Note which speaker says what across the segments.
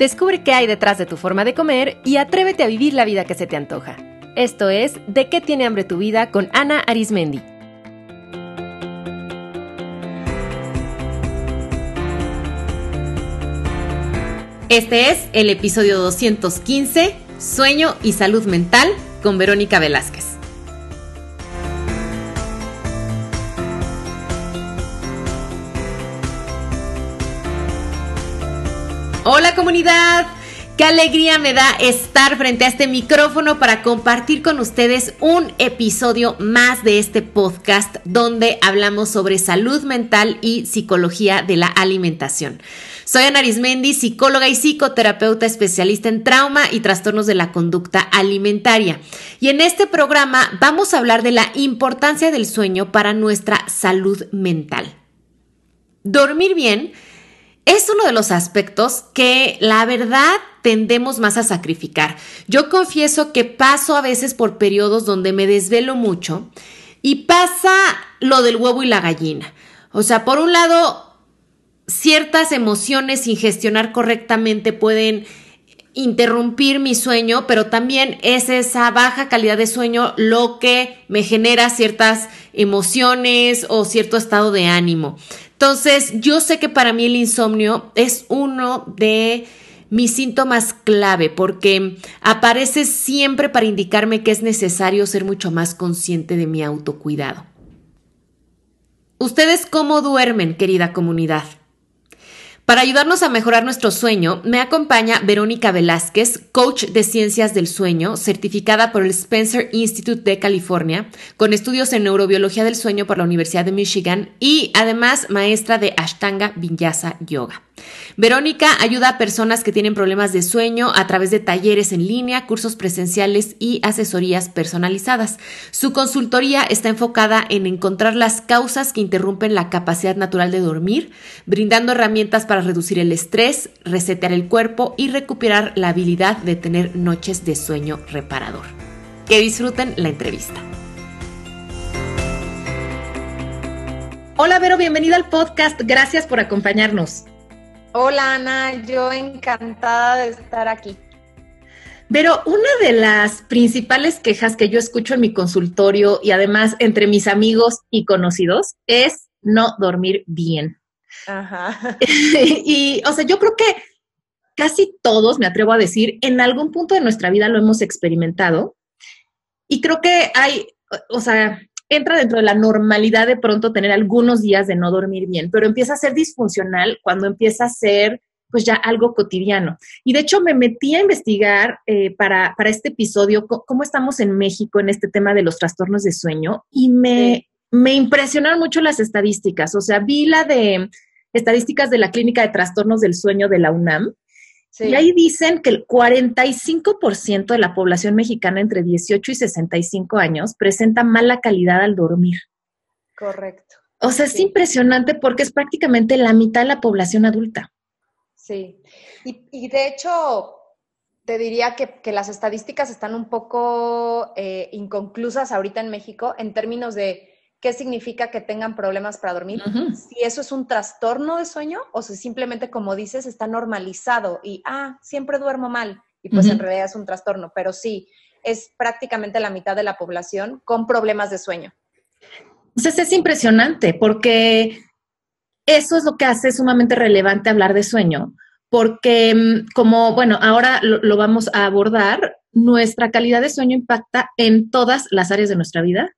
Speaker 1: Descubre qué hay detrás de tu forma de comer y atrévete a vivir la vida que se te antoja. Esto es De qué tiene hambre tu vida con Ana Arismendi. Este es el episodio 215, Sueño y Salud Mental, con Verónica Velázquez. Qué alegría me da estar frente a este micrófono para compartir con ustedes un episodio más de este podcast donde hablamos sobre salud mental y psicología de la alimentación. Soy Ana Arismendi, psicóloga y psicoterapeuta especialista en trauma y trastornos de la conducta alimentaria. Y en este programa vamos a hablar de la importancia del sueño para nuestra salud mental. Dormir bien es uno de los aspectos que la verdad tendemos más a sacrificar. Yo confieso que paso a veces por periodos donde me desvelo mucho y pasa lo del huevo y la gallina. O sea, por un lado, ciertas emociones sin gestionar correctamente pueden interrumpir mi sueño, pero también es esa baja calidad de sueño lo que me genera ciertas emociones o cierto estado de ánimo. Entonces, yo sé que para mí el insomnio es uno de mis síntomas clave porque aparece siempre para indicarme que es necesario ser mucho más consciente de mi autocuidado. ¿Ustedes cómo duermen, querida comunidad? Para ayudarnos a mejorar nuestro sueño, me acompaña Verónica Velázquez, coach de ciencias del sueño, certificada por el Spencer Institute de California, con estudios en neurobiología del sueño por la Universidad de Michigan y además maestra de Ashtanga Vinyasa Yoga. Verónica ayuda a personas que tienen problemas de sueño a través de talleres en línea, cursos presenciales y asesorías personalizadas. Su consultoría está enfocada en encontrar las causas que interrumpen la capacidad natural de dormir, brindando herramientas para reducir el estrés, resetear el cuerpo y recuperar la habilidad de tener noches de sueño reparador. Que disfruten la entrevista. Hola Vero, bienvenida al podcast. Gracias por acompañarnos.
Speaker 2: Hola Ana, yo encantada de estar aquí.
Speaker 1: Pero una de las principales quejas que yo escucho en mi consultorio y además entre mis amigos y conocidos es no dormir bien. Ajá. y, o sea, yo creo que casi todos, me atrevo a decir, en algún punto de nuestra vida lo hemos experimentado. Y creo que hay, o sea, entra dentro de la normalidad de pronto tener algunos días de no dormir bien, pero empieza a ser disfuncional cuando empieza a ser pues ya algo cotidiano. Y de hecho me metí a investigar eh, para, para, este episodio cómo estamos en México en este tema de los trastornos de sueño y me, me impresionaron mucho las estadísticas. O sea, vi la de estadísticas de la Clínica de Trastornos del Sueño de la UNAM y ahí dicen que el 45% de la población mexicana entre 18 y 65 años presenta mala calidad al dormir.
Speaker 2: Correcto.
Speaker 1: O sea, es impresionante porque es prácticamente la mitad de la población adulta.
Speaker 2: Sí. Y, de hecho, te diría que, las estadísticas están un poco eh, inconclusas ahorita en México en términos de qué significa que tengan problemas para dormir, si eso es un trastorno de sueño o si simplemente, como dices, está normalizado y, ah, siempre duermo mal y pues en realidad es un trastorno, pero sí, es prácticamente la mitad de la población con problemas de sueño.
Speaker 1: Entonces es impresionante porque eso es lo que hace sumamente relevante hablar de sueño, porque mm, como, bueno, ahora lo vamos a abordar, nuestra calidad de sueño impacta en todas las áreas de nuestra vida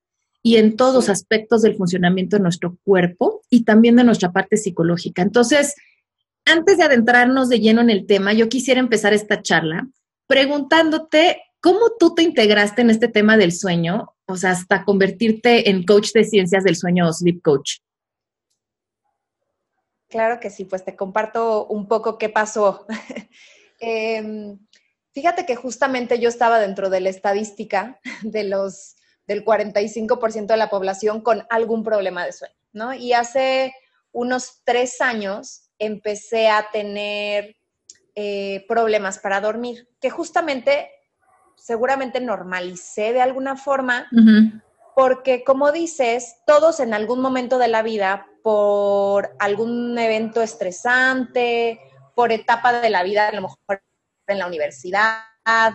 Speaker 1: y en todos los aspectos del funcionamiento de nuestro cuerpo y también de nuestra parte psicológica. Entonces, antes de adentrarnos de lleno en el tema, yo quisiera empezar esta charla preguntándote cómo tú te integraste en este tema del sueño, o sea, hasta convertirte en coach de ciencias del sueño o sleep coach.
Speaker 2: Claro que sí, pues te comparto un poco qué pasó. Em, fíjate que justamente yo estaba dentro de la estadística de los del 45% de la población con algún problema de sueño, ¿no? Y hace unos tres años empecé a tener eh, problemas para dormir, que justamente seguramente normalicé de alguna forma, porque como dices, todos en algún momento de la vida, por algún evento estresante, por etapa de la vida, a lo mejor en la universidad,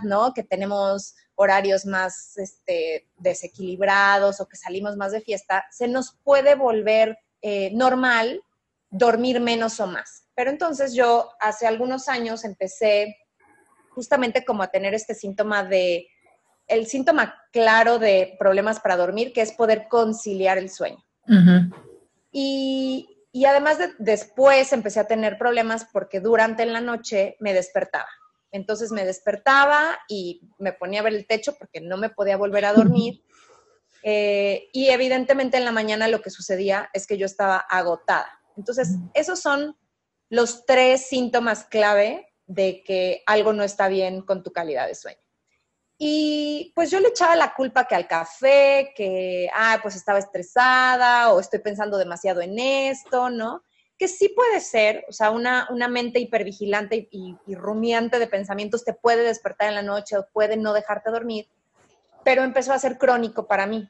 Speaker 2: ¿no? Que tenemos horarios más este, desequilibrados o que salimos más de fiesta, se nos puede volver eh, normal dormir menos o más. Pero entonces yo hace algunos años empecé justamente como a tener este síntoma de, el síntoma claro de problemas para dormir, que es poder conciliar el sueño. y, y, además de, después empecé a tener problemas porque durante la noche me despertaba. Entonces me despertaba y me ponía a ver el techo porque no me podía volver a dormir. Eh, y evidentemente en la mañana lo que sucedía es que yo estaba agotada. Entonces, esos son los tres síntomas clave de que algo no está bien con tu calidad de sueño. Y pues yo le echaba la culpa que al café, que, ah, pues estaba estresada o estoy pensando demasiado en esto, ¿no? Que sí puede ser, o sea, una, mente hipervigilante y, rumiante de pensamientos te puede despertar en la noche o puede no dejarte dormir, pero empezó a ser crónico para mí.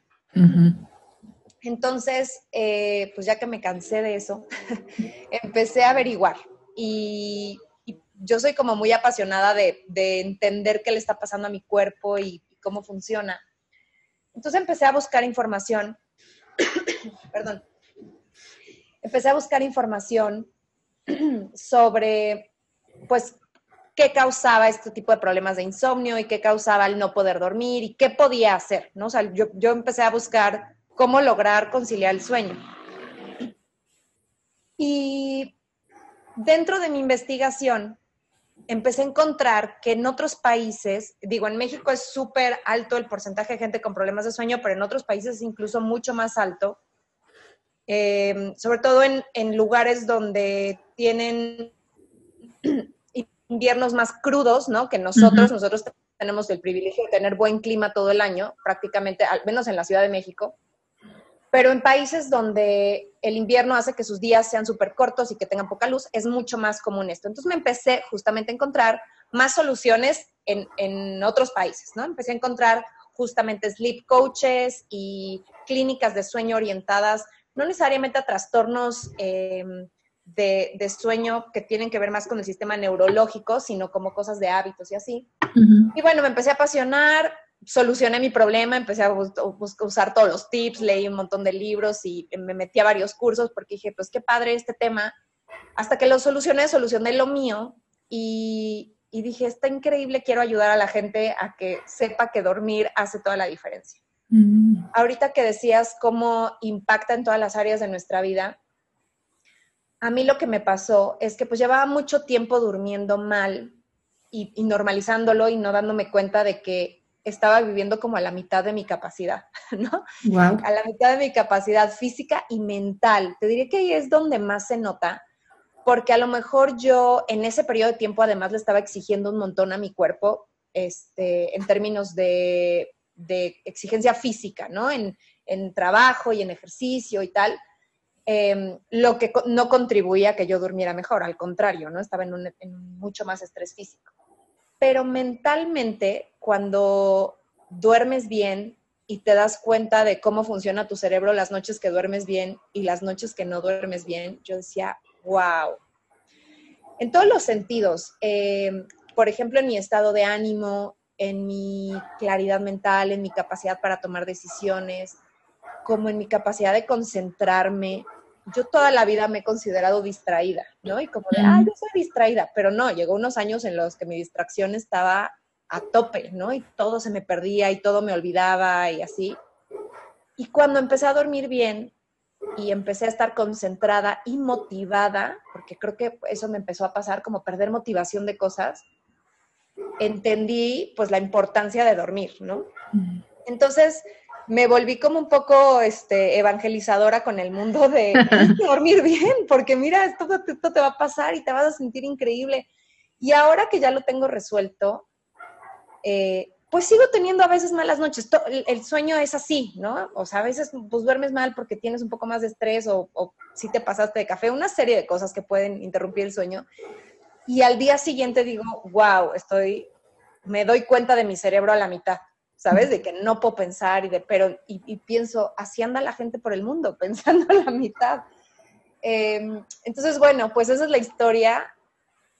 Speaker 2: Entonces, eh, pues ya que me cansé de eso, empecé a averiguar y, yo soy como muy apasionada de, entender qué le está pasando a mi cuerpo y, cómo funciona. Entonces empecé a buscar información, perdón, empecé a buscar información sobre, pues, qué causaba este tipo de problemas de insomnio y qué causaba el no poder dormir y qué podía hacer, ¿no? O sea, yo, yo empecé a buscar cómo lograr conciliar el sueño. Y dentro de mi investigación, empecé a encontrar que en otros países, digo, en México es súper alto el porcentaje de gente con problemas de sueño, pero en otros países es incluso mucho más alto, eh, sobre todo en, en, lugares donde tienen inviernos más crudos, ¿no? Que nosotros, nosotros tenemos el privilegio de tener buen clima todo el año, prácticamente, al menos en la Ciudad de México. Pero en países donde el invierno hace que sus días sean súper cortos y que tengan poca luz, es mucho más común esto. Entonces me empecé justamente a encontrar más soluciones en, en otros países, ¿no? Empecé a encontrar justamente sleep coaches y clínicas de sueño orientadas, no necesariamente a trastornos em, de, de, sueño que tienen que ver más con el sistema neurológico, sino como cosas de hábitos y así. Y bueno, me empecé a apasionar, solucioné mi problema, empecé a usar todos los tips, leí un montón de libros y me metí a varios cursos porque dije, pues qué padre este tema. Hasta que lo solucioné, solucioné lo mío y, dije, está increíble, quiero ayudar a la gente a que sepa que dormir hace toda la diferencia. Mm. Ahorita que decías cómo impacta en todas las áreas de nuestra vida, a mí lo que me pasó es que pues llevaba mucho tiempo durmiendo mal y, y normalizándolo y no dándome cuenta de que estaba viviendo como a la mitad de mi capacidad, ¿no? A la mitad de mi capacidad física y mental. Te diría que ahí es donde más se nota, porque a lo mejor yo en ese periodo de tiempo además le estaba exigiendo un montón a mi cuerpo, este, en términos de, exigencia física, ¿no? En, trabajo y en ejercicio y tal. Em, lo que no contribuía a que yo durmiera mejor, al contrario, ¿no? Estaba en, en mucho más estrés físico pero mentalmente, cuando duermes bien y te das cuenta de cómo funciona tu cerebro las noches que duermes bien y las noches que no duermes bien, yo decía, wow. En todos los sentidos, eh, por ejemplo, en mi estado de ánimo, en mi claridad mental, en mi capacidad para tomar decisiones, como en mi capacidad de concentrarme, yo toda la vida me he considerado distraída, ¿no? Y como de, ah, yo soy distraída, pero no, llegó unos años en los que mi distracción estaba a tope, ¿no? Y todo se me perdía y todo me olvidaba y así. Y cuando empecé a dormir bien y empecé a estar concentrada y motivada, porque creo que eso me empezó a pasar, como perder motivación de cosas, entendí pues la importancia de dormir, ¿no? Entonces, me volví como un poco este, evangelizadora con el mundo de dormir bien, porque mira, esto, esto, te va a pasar y te vas a sentir increíble. Y ahora que ya lo tengo resuelto, eh, pues sigo teniendo a veces malas noches. El sueño es así, ¿no? O sea, a veces pues duermes mal porque tienes un poco más de estrés o, o si te pasaste de café, una serie de cosas que pueden interrumpir el sueño. Y al día siguiente digo, wow, estoy, me doy cuenta de mi cerebro a la mitad. ¿sabes? De que no puedo pensar y de, pero, y, pienso, así anda la gente por el mundo, pensando a la mitad. Em, entonces, bueno, pues esa es la historia.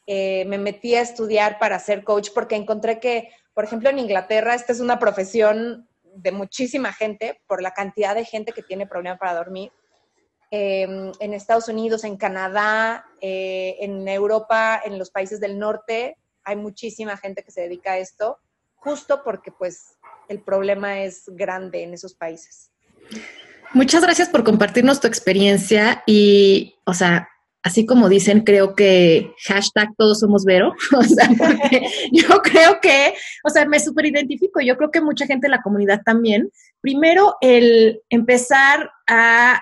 Speaker 2: eh, me metí a estudiar para ser coach porque encontré que, por ejemplo, en Inglaterra esta es una profesión de muchísima gente por la cantidad de gente que tiene problemas para dormir. Em, en Estados Unidos, en Canadá, eh, en Europa, en los países del norte, hay muchísima gente que se dedica a esto, justo porque pues el problema es grande en esos países.
Speaker 3: Muchas gracias por compartirnos tu experiencia y, o sea, así como dicen, creo que hashtag todos somos Vero, o sea, porque yo creo que, o sea, me súper identifico, yo creo que mucha gente en la comunidad también. Primero, el empezar a,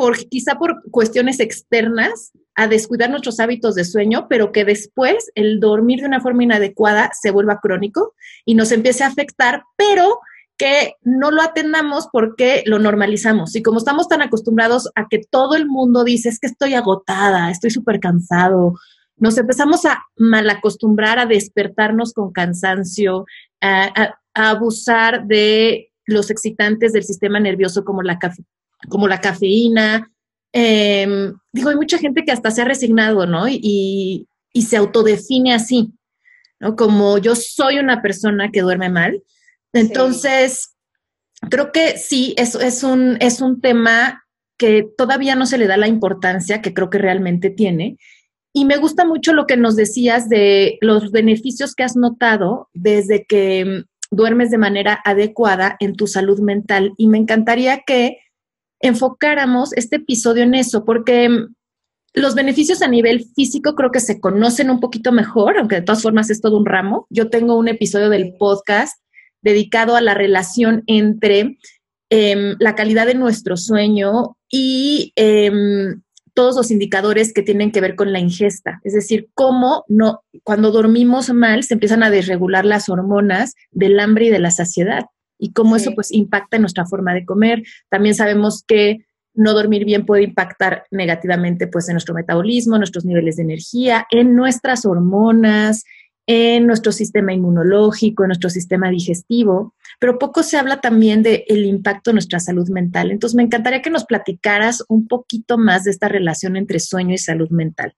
Speaker 3: por, quizá por cuestiones externas, a descuidar nuestros hábitos de sueño, pero que después el dormir de una forma inadecuada se vuelva crónico y nos empiece a afectar, pero que no lo atendamos porque lo normalizamos. Y como estamos tan acostumbrados a que todo el mundo dice, es que estoy agotada, estoy súper cansado, nos empezamos a malacostumbrar a despertarnos con cansancio, a, abusar de los excitantes del sistema nervioso como la, como la cafeína. Em, digo, hay mucha gente que hasta se ha resignado, ¿no? Y, y se autodefine así, ¿no? Como yo soy una persona que duerme mal, entonces, creo que sí, es, es, un, es un tema que todavía no se le da la importancia que creo que realmente tiene. Y me gusta mucho lo que nos decías de los beneficios que has notado desde que duermes de manera adecuada en tu salud mental. Y me encantaría que enfocáramos este episodio en eso, porque mm, los beneficios a nivel físico creo que se conocen un poquito mejor, aunque de todas formas es todo un ramo. Yo tengo un episodio del podcast dedicado a la relación entre em, la calidad de nuestro sueño y em, todos los indicadores que tienen que ver con la ingesta. Es decir, cómo no, cuando dormimos mal se empiezan a desregular las hormonas del hambre y de la saciedad y cómo eso pues impacta en nuestra forma de comer. También sabemos que no dormir bien puede impactar negativamente pues en nuestro metabolismo, nuestros niveles de energía, en nuestras hormonas, en nuestro sistema inmunológico, en nuestro sistema digestivo, pero poco se habla también del el impacto en nuestra salud mental. Entonces, me encantaría que nos platicaras un poquito más de esta relación entre sueño y salud mental.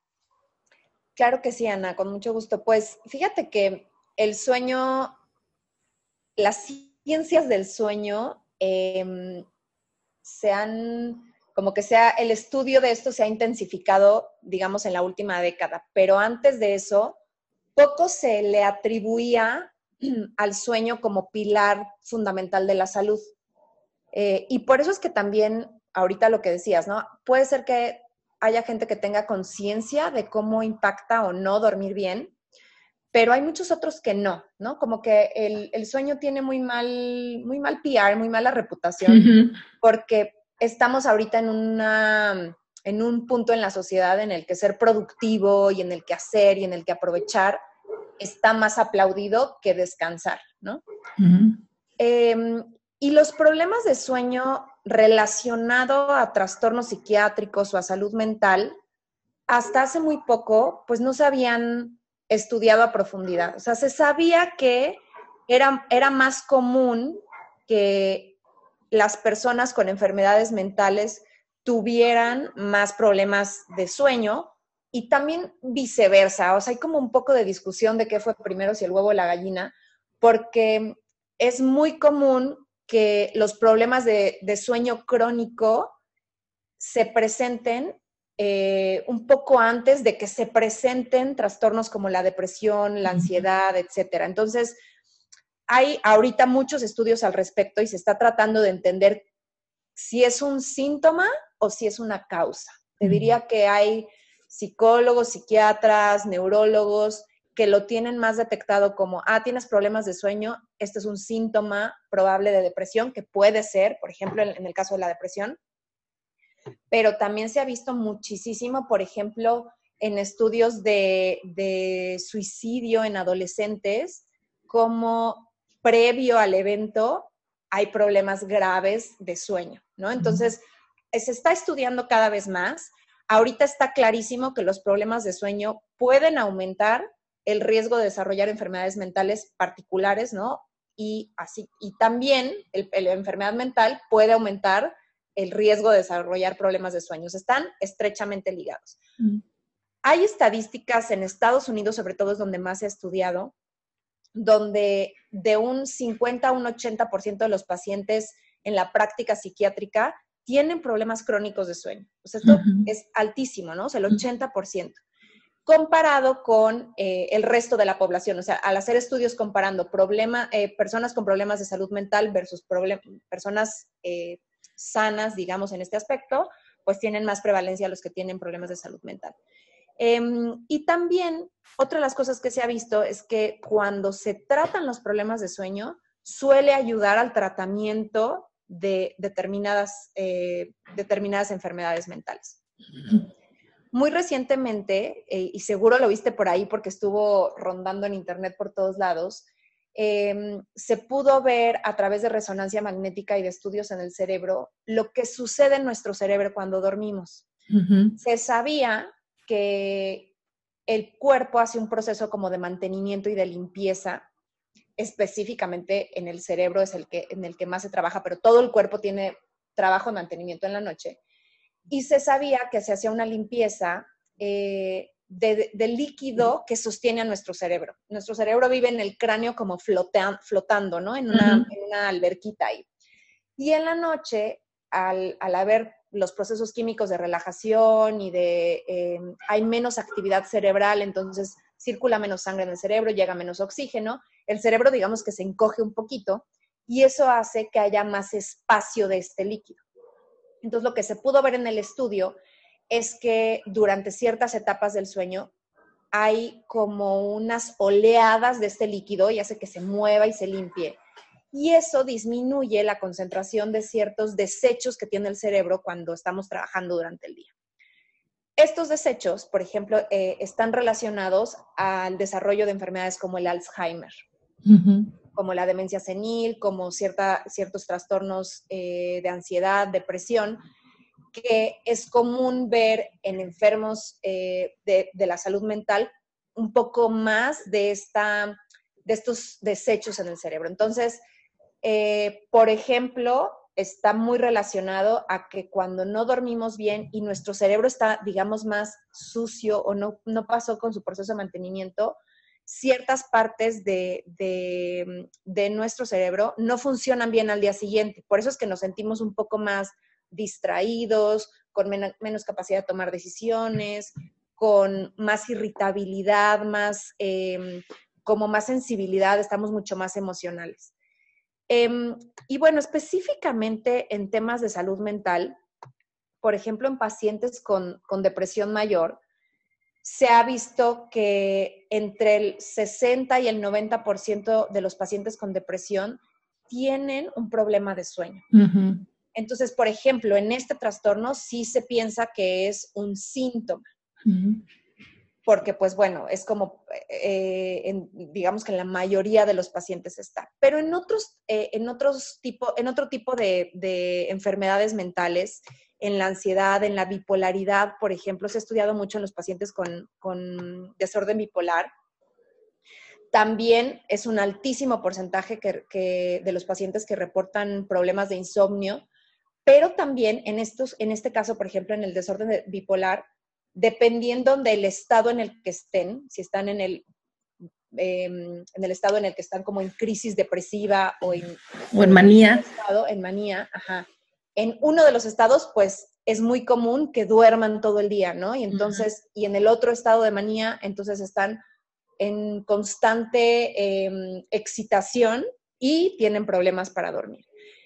Speaker 2: Claro que sí, Ana, con mucho gusto. Pues fíjate que el sueño, las ciencias del sueño em, se han, como que sea, el estudio de esto se ha intensificado, digamos, en la última década, pero antes de eso, poco se le atribuía al sueño como pilar fundamental de la salud. Eh, y por eso es que también, ahorita lo que decías, ¿no? Puede ser que haya gente que tenga conciencia de cómo impacta o no dormir bien, pero hay muchos otros que no, ¿no? Como que el, sueño tiene muy mal, muy mal PR, muy mala reputación, porque estamos ahorita en una en un punto en la sociedad en el que ser productivo y en el que hacer y en el que aprovechar está más aplaudido que descansar, ¿no? Em, y los problemas de sueño relacionado a trastornos psiquiátricos o a salud mental, hasta hace muy poco, pues no se habían estudiado a profundidad. O sea, se sabía que era, era más común que las personas con enfermedades mentales tuvieran más problemas de sueño y también viceversa. O sea, hay como un poco de discusión de qué fue primero, si el huevo o la gallina, porque es muy común que los problemas de, sueño crónico se presenten eh, un poco antes de que se presenten trastornos como la depresión, la ansiedad, etcétera. Entonces, hay ahorita muchos estudios al respecto y se está tratando de entender si es un síntoma o si es una causa. Te diría que hay psicólogos, psiquiatras, neurólogos que lo tienen más detectado como, ah, tienes problemas de sueño, este es un síntoma probable de depresión, que puede ser, por ejemplo, en, el caso de la depresión, pero también se ha visto muchísimo, por ejemplo, en estudios de, de suicidio en adolescentes, como previo al evento hay problemas graves de sueño, ¿no? Entonces, se está estudiando cada vez más. Ahorita está clarísimo que los problemas de sueño pueden aumentar el riesgo de desarrollar enfermedades mentales particulares, ¿no? Y así, y también la enfermedad mental puede aumentar el riesgo de desarrollar problemas de sueños. Están estrechamente ligados. Mm. hay estadísticas en Estados Unidos, sobre todo es donde más se ha estudiado, donde de un 50 a un 80% de los pacientes en la práctica psiquiátrica tienen problemas crónicos de sueño. O sea, esto es altísimo, ¿no? O sea, el 80%. Comparado con eh, el resto de la población. O sea, al hacer estudios comparando problema, eh, personas con problemas de salud mental versus personas eh, sanas, digamos, en este aspecto, pues tienen más prevalencia los que tienen problemas de salud mental. Em, y también, otra de las cosas que se ha visto es que cuando se tratan los problemas de sueño, suele ayudar al tratamiento de determinadas, eh, determinadas enfermedades mentales. Muy recientemente, eh, y seguro lo viste por ahí porque estuvo rondando en internet por todos lados, em, se pudo ver a través de resonancia magnética y de estudios en el cerebro lo que sucede en nuestro cerebro cuando dormimos. Se sabía que el cuerpo hace un proceso como de mantenimiento y de limpieza específicamente en el cerebro es el que, en el que más se trabaja, pero todo el cuerpo tiene trabajo de mantenimiento en la noche. Y se sabía que se hacía una limpieza eh, del líquido que sostiene a nuestro cerebro. Nuestro cerebro vive en el cráneo como flotando, ¿no? En una, alberquita ahí. Y en la noche, al, haber los procesos químicos de relajación y de, eh, hay menos actividad cerebral, entonces circula menos sangre en el cerebro, llega menos oxígeno, el cerebro digamos que se encoge un poquito y eso hace que haya más espacio de este líquido. Entonces lo que se pudo ver en el estudio es que durante ciertas etapas del sueño hay como unas oleadas de este líquido y hace que se mueva y se limpie. Y eso disminuye la concentración de ciertos desechos que tiene el cerebro cuando estamos trabajando durante el día. Estos desechos, por ejemplo, eh, están relacionados al desarrollo de enfermedades como el Alzheimer como la demencia senil, como cierta, ciertos trastornos eh, de ansiedad, depresión, que es común ver en enfermos eh, de, la salud mental un poco más de, esta, de estos desechos en el cerebro. Entonces, eh, por ejemplo, está muy relacionado a que cuando no dormimos bien y nuestro cerebro está, digamos, más sucio o no, no pasó con su proceso de mantenimiento, ciertas partes de, nuestro cerebro no funcionan bien al día siguiente. Por eso es que nos sentimos un poco más distraídos, con menos capacidad de tomar decisiones, con más irritabilidad, más, em, como más sensibilidad, estamos mucho más emocionales. Em, y bueno, específicamente en temas de salud mental, por ejemplo, en pacientes con depresión mayor, se ha visto que entre el 60 y el 90% de los pacientes con depresión tienen un problema de sueño. Entonces, por ejemplo, en este trastorno sí se piensa que es un síntoma. Porque, pues bueno, es como, eh, digamos que en la mayoría de los pacientes está. Pero en otros, eh, en otros tipo, en otro tipo de, de enfermedades mentales, en la ansiedad, en la bipolaridad, por ejemplo, se ha estudiado mucho en los pacientes con, desorden bipolar. También es un altísimo porcentaje que, de los pacientes que reportan problemas de insomnio, pero también en, estos, en este caso, por ejemplo, en el desorden bipolar, dependiendo del estado en el que estén, si están en el, em, en el estado en el que están como en crisis depresiva o en,
Speaker 3: o en manía.
Speaker 2: en manía, ajá en uno de los estados, pues es muy común que duerman todo el día, ¿no? Y entonces, y en el otro estado de manía, entonces están en constante em, excitación y tienen problemas para dormir.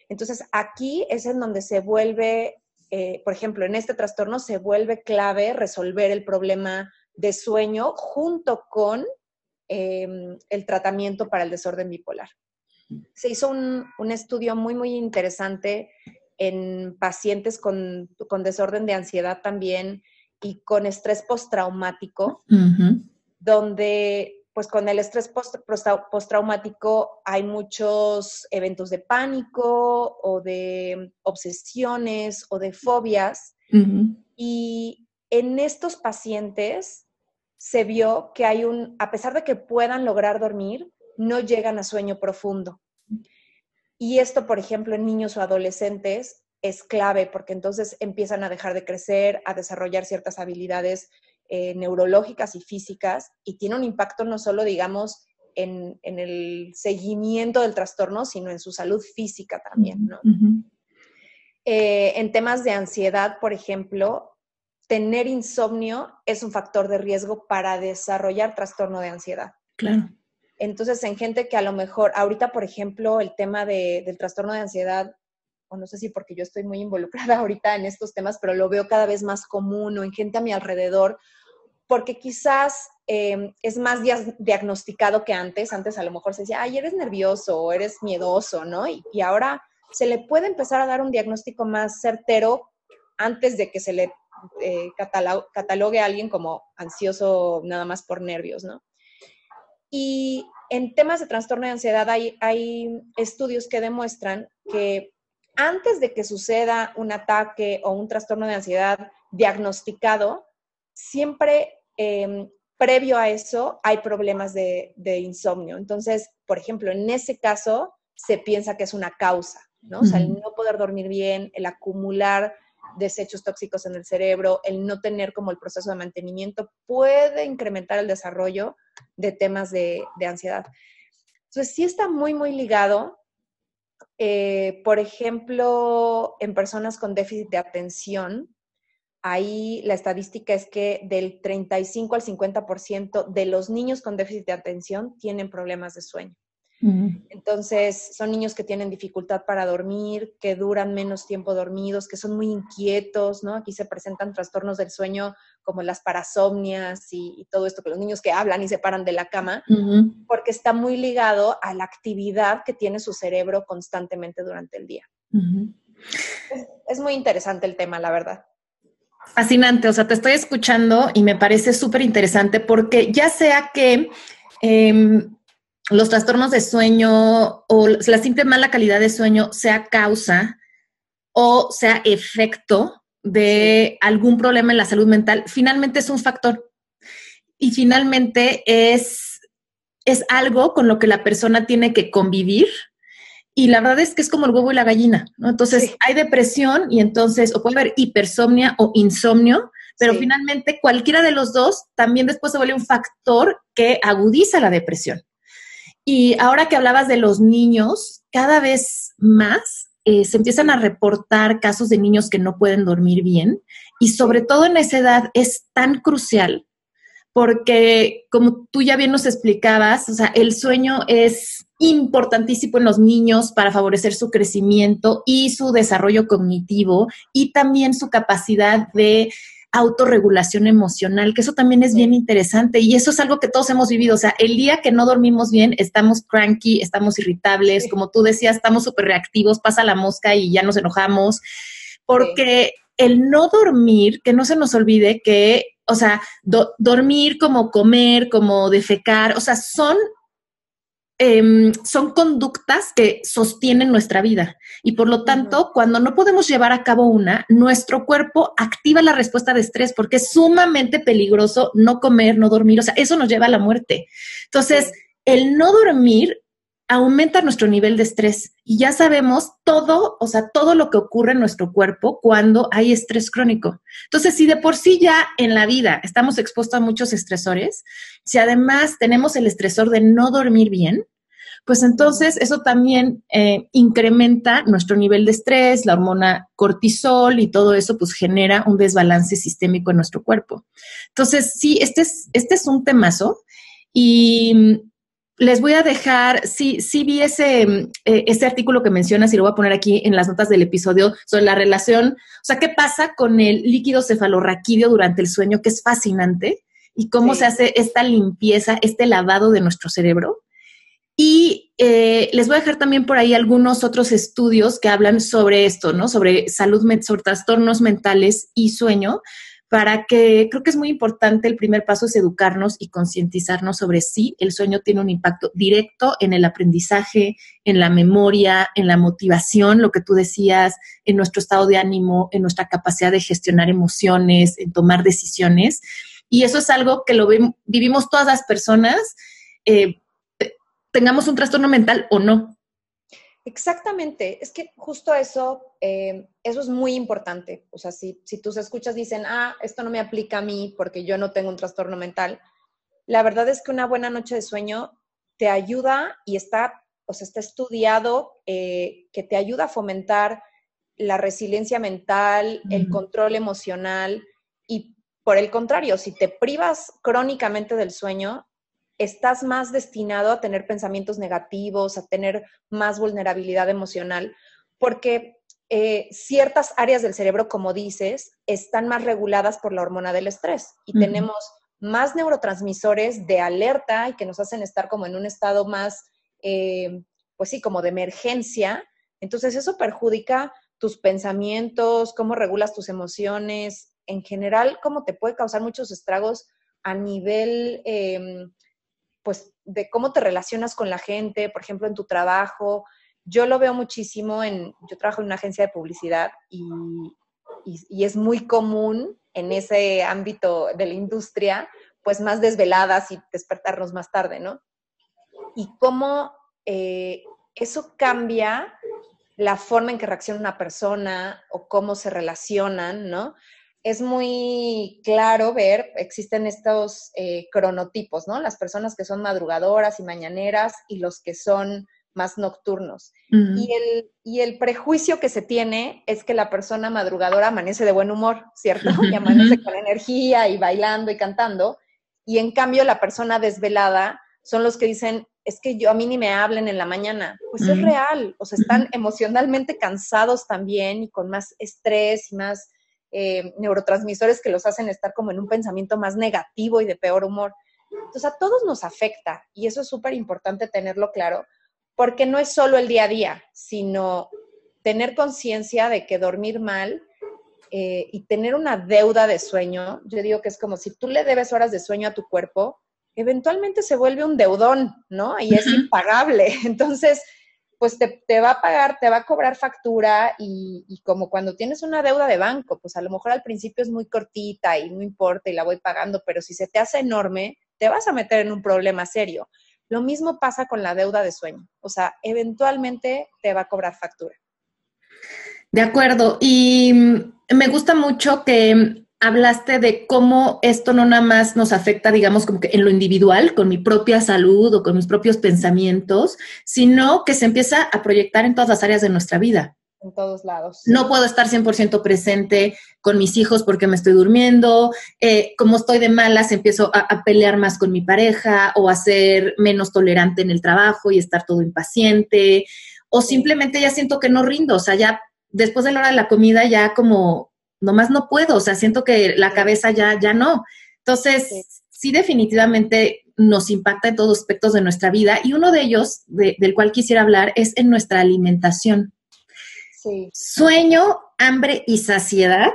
Speaker 2: Entonces, aquí es en donde se vuelve, eh, por ejemplo, en este trastorno se vuelve clave resolver el problema de sueño junto con em, el tratamiento para el desorden bipolar. Se hizo un, un estudio muy, muy interesante en pacientes con, desorden de ansiedad también y con estrés postraumático, donde pues con el estrés postraumático hay muchos eventos de pánico o de obsesiones o de fobias. Y en estos pacientes se vio que hay un, a pesar de que puedan lograr dormir, no llegan a sueño profundo. Y esto, por ejemplo, en niños o adolescentes es clave porque entonces empiezan a dejar de crecer, a desarrollar ciertas habilidades eh, neurológicas y físicas y tiene un impacto no solo, digamos, en, el seguimiento del trastorno, sino en su salud física también, ¿no? Eh, en temas de ansiedad, por ejemplo, tener insomnio es un factor de riesgo para desarrollar trastorno de ansiedad.
Speaker 3: Claro.
Speaker 2: Entonces, en gente que a lo mejor, ahorita, por ejemplo, el tema del trastorno de ansiedad, o no sé si porque yo estoy muy involucrada ahorita en estos temas, pero lo veo cada vez más común o en gente a mi alrededor, porque quizás em, es más diagnosticado que antes. Antes a lo mejor se decía, ay, eres nervioso o eres miedoso, ¿no? Y, ahora se le puede empezar a dar un diagnóstico más certero antes de que se le eh, catalogue a alguien como ansioso nada más por nervios, ¿no? Y en temas de trastorno de ansiedad hay estudios que demuestran que antes de que suceda un ataque o un trastorno de ansiedad diagnosticado, siempre em, previo a eso hay problemas de, de, insomnio. Entonces, por ejemplo, en ese caso se piensa que es una causa, ¿no? O sea, el no poder dormir bien, el acumular desechos tóxicos en el cerebro, el no tener como el proceso de mantenimiento puede incrementar el desarrollo de temas de, ansiedad. Entonces, sí está muy, muy ligado. Eh, por ejemplo, en personas con déficit de atención, ahí la estadística es que del 35 al 50% de los niños con déficit de atención tienen problemas de sueño. Entonces, son niños que tienen dificultad para dormir, que duran menos tiempo dormidos, que son muy inquietos, ¿no? Aquí se presentan trastornos del sueño como las parasomnias y, todo esto, que los niños que hablan y se paran de la cama, porque está muy ligado a la actividad que tiene su cerebro constantemente durante el día. es, muy interesante el tema, la verdad.
Speaker 3: Fascinante, o sea, te estoy escuchando y me parece súper interesante porque ya sea que em, los trastornos de sueño o la simple mala calidad de sueño sea causa o sea efecto de algún problema en la salud mental, finalmente es un factor. Y finalmente es, es algo con lo que la persona tiene que convivir. Y la verdad es que es como el huevo y la gallina, ¿no? Entonces hay depresión y entonces, o puede haber hipersomnia o insomnio, pero finalmente cualquiera de los dos también después se vuelve un factor que agudiza la depresión. Y ahora que hablabas de los niños, cada vez más eh, se empiezan a reportar casos de niños que no pueden dormir bien y sobre todo en esa edad es tan crucial porque como tú ya bien nos explicabas, o sea, el sueño es importantísimo en los niños para favorecer su crecimiento y su desarrollo cognitivo y también su capacidad de autorregulación emocional, que eso también es bien interesante. Y eso es algo que todos hemos vivido. O sea, el día que no dormimos bien, estamos cranky, estamos irritables, como tú decías, estamos súper reactivos, pasa la mosca y ya nos enojamos, porque el no dormir, que no se nos olvide que, o sea, dormir como comer, como defecar, o sea, son Em, son conductas que sostienen nuestra vida. Y por lo tanto, cuando no podemos llevar a cabo una, nuestro cuerpo activa la respuesta de estrés porque es sumamente peligroso no comer, no dormir, o sea, eso nos lleva a la muerte. Entonces, el no dormir aumenta nuestro nivel de estrés y ya sabemos todo, o sea, todo lo que ocurre en nuestro cuerpo cuando hay estrés crónico. Entonces, si de por sí ya en la vida estamos expuestos a muchos estresores, si además tenemos el estresor de no dormir bien, pues entonces eso también eh, incrementa nuestro nivel de estrés, la hormona cortisol y todo eso pues genera un desbalance sistémico en nuestro cuerpo. Entonces, sí, este es, este es un temazo y les voy a dejar, sí, sí vi ese, eh, ese artículo que mencionas y lo voy a poner aquí en las notas del episodio sobre la relación, o sea, qué pasa con el líquido cefalorraquídeo durante el sueño, que es fascinante, y cómo se hace esta limpieza, este lavado de nuestro cerebro. Y eh, les voy a dejar también por ahí algunos otros estudios que hablan sobre esto, ¿no? Sobre salud, sobre trastornos mentales y sueño, para que creo que es muy importante, el primer paso es educarnos y concientizarnos sobre si el sueño tiene un impacto directo en el aprendizaje, en la memoria, en la motivación, lo que tú decías, en nuestro estado de ánimo, en nuestra capacidad de gestionar emociones, en tomar decisiones. Y eso es algo que lo vivimos todas las personas, eh, tengamos un trastorno mental o no.
Speaker 2: Exactamente, es que justo eso, eh, eso es muy importante. O sea, si, si tus escuchas dicen, ah, esto no me aplica a mí porque yo no tengo un trastorno mental, la verdad es que una buena noche de sueño te ayuda y está, o sea, está estudiado eh, que te ayuda a fomentar la resiliencia mental, el control emocional y por el contrario, si te privas crónicamente del sueño, estás más destinado a tener pensamientos negativos, a tener más vulnerabilidad emocional, porque eh, ciertas áreas del cerebro, como dices, están más reguladas por la hormona del estrés y tenemos más neurotransmisores de alerta y que nos hacen estar como en un estado más, eh, pues sí, como de emergencia. Entonces eso perjudica tus pensamientos, cómo regulas tus emociones, en general, cómo te puede causar muchos estragos a nivel em, pues de cómo te relacionas con la gente, por ejemplo, en tu trabajo. Yo lo veo muchísimo en, yo trabajo en una agencia de publicidad y, y, es muy común en ese ámbito de la industria, pues más desveladas y despertarnos más tarde, ¿no? Y cómo eh, eso cambia la forma en que reacciona una persona o cómo se relacionan, ¿no? Es muy claro ver, existen estos eh, cronotipos, ¿no? Las personas que son madrugadoras y mañaneras y los que son más nocturnos. y, el, y el prejuicio que se tiene es que la persona madrugadora amanece de buen humor, ¿cierto? Y amanece con energía y bailando y cantando. Y en cambio la persona desvelada son los que dicen, es que yo a mí ni me hablen en la mañana. Pues es real, o sea, están emocionalmente cansados también y con más estrés y más eh, neurotransmisores que los hacen estar como en un pensamiento más negativo y de peor humor. Entonces a todos nos afecta y eso es súper importante tenerlo claro, porque no es solo el día a día, sino tener conciencia de que dormir mal eh, y tener una deuda de sueño, yo digo que es como si tú le debes horas de sueño a tu cuerpo, eventualmente se vuelve un deudón, ¿no? Y es impagable. Entonces, pues te, va a pagar, te va a cobrar factura y, como cuando tienes una deuda de banco, pues a lo mejor al principio es muy cortita y no importa y la voy pagando, pero si se te hace enorme, te vas a meter en un problema serio. Lo mismo pasa con la deuda de sueño, o sea, eventualmente te va a cobrar factura.
Speaker 3: De acuerdo, y me gusta mucho que hablaste de cómo esto no nada más nos afecta, digamos, como que en lo individual, con mi propia salud o con mis propios pensamientos, sino que se empieza a proyectar en todas las áreas de nuestra vida.
Speaker 2: En todos lados.
Speaker 3: No puedo estar 100% presente con mis hijos porque me estoy durmiendo. Eh, como estoy de malas, empiezo a, a, pelear más con mi pareja o a ser menos tolerante en el trabajo y estar todo impaciente. O simplemente ya siento que no rindo. O sea, ya después de la hora de la comida, ya como nomás no puedo, o sea, siento que la cabeza ya, ya no. Entonces, sí. definitivamente nos impacta en todos aspectos de nuestra vida y uno de ellos, del cual quisiera hablar, es en nuestra alimentación. Sí. Sueño, hambre y saciedad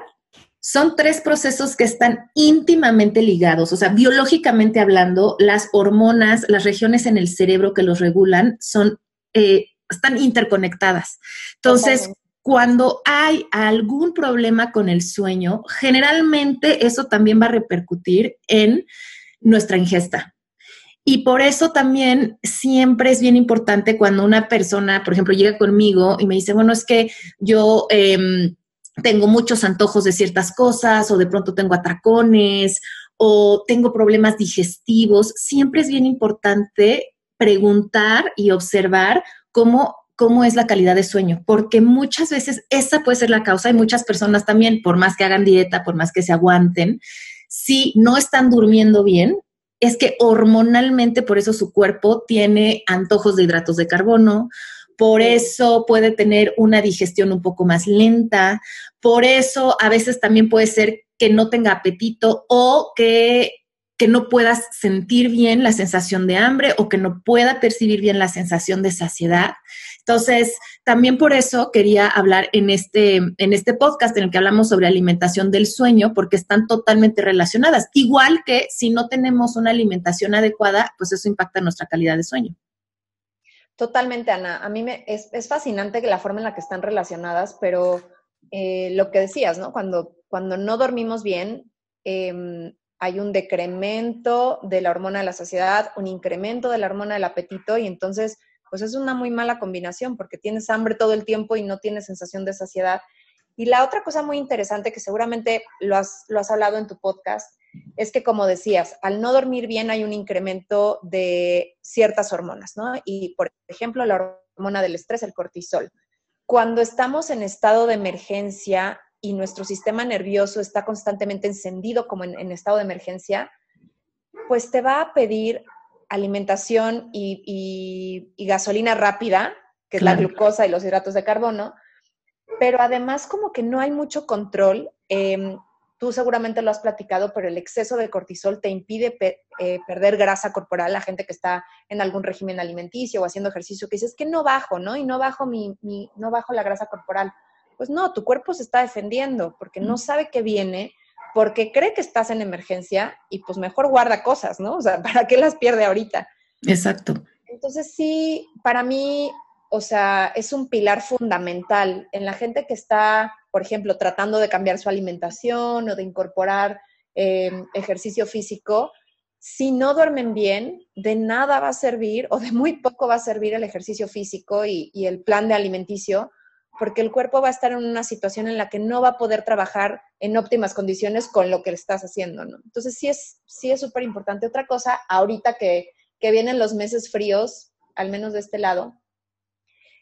Speaker 3: son tres procesos que están íntimamente ligados, o sea, biológicamente hablando, las hormonas, las regiones en el cerebro que los regulan son, eh, están interconectadas. Entonces, cuando hay algún problema con el sueño, generalmente eso también va a repercutir en nuestra ingesta. Y por eso también siempre es bien importante cuando una persona, por ejemplo, llega conmigo y me dice, bueno, es que yo em, tengo muchos antojos de ciertas cosas o de pronto tengo atracones o tengo problemas digestivos, siempre es bien importante preguntar y observar cómo cómo es la calidad de sueño, porque muchas veces esa puede ser la causa y muchas personas también, por más que hagan dieta, por más que se aguanten, si no están durmiendo bien, es que hormonalmente por eso su cuerpo tiene antojos de hidratos de carbono, por eso puede tener una digestión un poco más lenta, por eso a veces también puede ser que no tenga apetito o que que no puedas sentir bien la sensación de hambre o que no pueda percibir bien la sensación de saciedad. Entonces, también por eso quería hablar en este, en este podcast en el que hablamos sobre alimentación del sueño, porque están totalmente relacionadas. Igual que si no tenemos una alimentación adecuada, pues eso impacta nuestra calidad de sueño.
Speaker 2: Totalmente, Ana. A mí me, es, fascinante la forma en la que están relacionadas, pero eh, lo que decías, ¿no? Cuando, cuando no dormimos bien, eh, hay un decremento de la hormona de la saciedad, un incremento de la hormona del apetito y entonces pues es una muy mala combinación porque tienes hambre todo el tiempo y no tienes sensación de saciedad. Y la otra cosa muy interesante que seguramente lo has, lo has hablado en tu podcast es que, como decías, al no dormir bien hay un incremento de ciertas hormonas, ¿no? Y, por ejemplo, la hormona del estrés, el cortisol. Cuando estamos en estado de emergencia y nuestro sistema nervioso está constantemente encendido como en, estado de emergencia, pues te va a pedir alimentación y, gasolina rápida, que es la glucosa y los hidratos de carbono, pero además como que no hay mucho control. Em, tú seguramente lo has platicado, pero el exceso de cortisol te impide eh, perder grasa corporal. La gente que está en algún régimen alimenticio o haciendo ejercicio, que dices que no bajo, ¿no? Y no bajo, mi, no bajo la grasa corporal. Pues no, tu cuerpo se está defendiendo porque no sabe qué viene, porque cree que estás en emergencia y pues mejor guarda cosas, ¿no? O sea, ¿para qué las pierde ahorita?
Speaker 3: Exacto.
Speaker 2: Entonces sí, para mí, o sea, es un pilar fundamental en la gente que está, por ejemplo, tratando de cambiar su alimentación o de incorporar em, ejercicio físico. Si no duermen bien, de nada va a servir o de muy poco va a servir el ejercicio físico y, y el plan de alimenticio, porque el cuerpo va a estar en una situación en la que no va a poder trabajar en óptimas condiciones con lo que le estás haciendo, ¿no? Entonces sí es sí es súper importante. Otra cosa, ahorita que, vienen los meses fríos, al menos de este lado,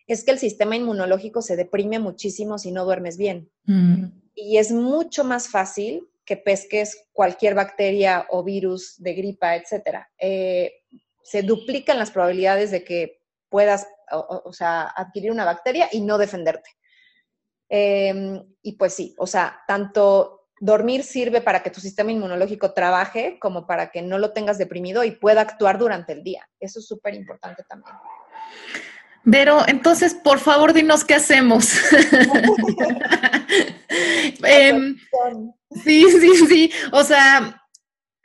Speaker 2: es que el sistema inmunológico se deprime muchísimo si no duermes bien. Mm. Y es mucho más fácil que pesques cualquier bacteria o virus de gripa, etcétera. Eh, se duplican las probabilidades de que puedas o, sea, adquirir una bacteria y no defenderte. Em, y pues sí, o sea, tanto dormir sirve para que tu sistema inmunológico trabaje como para que no lo tengas deprimido y pueda actuar durante el día. Eso es súper importante también.
Speaker 3: Pero entonces, por favor, dinos qué hacemos. Em, sí, sí, sí. O sea,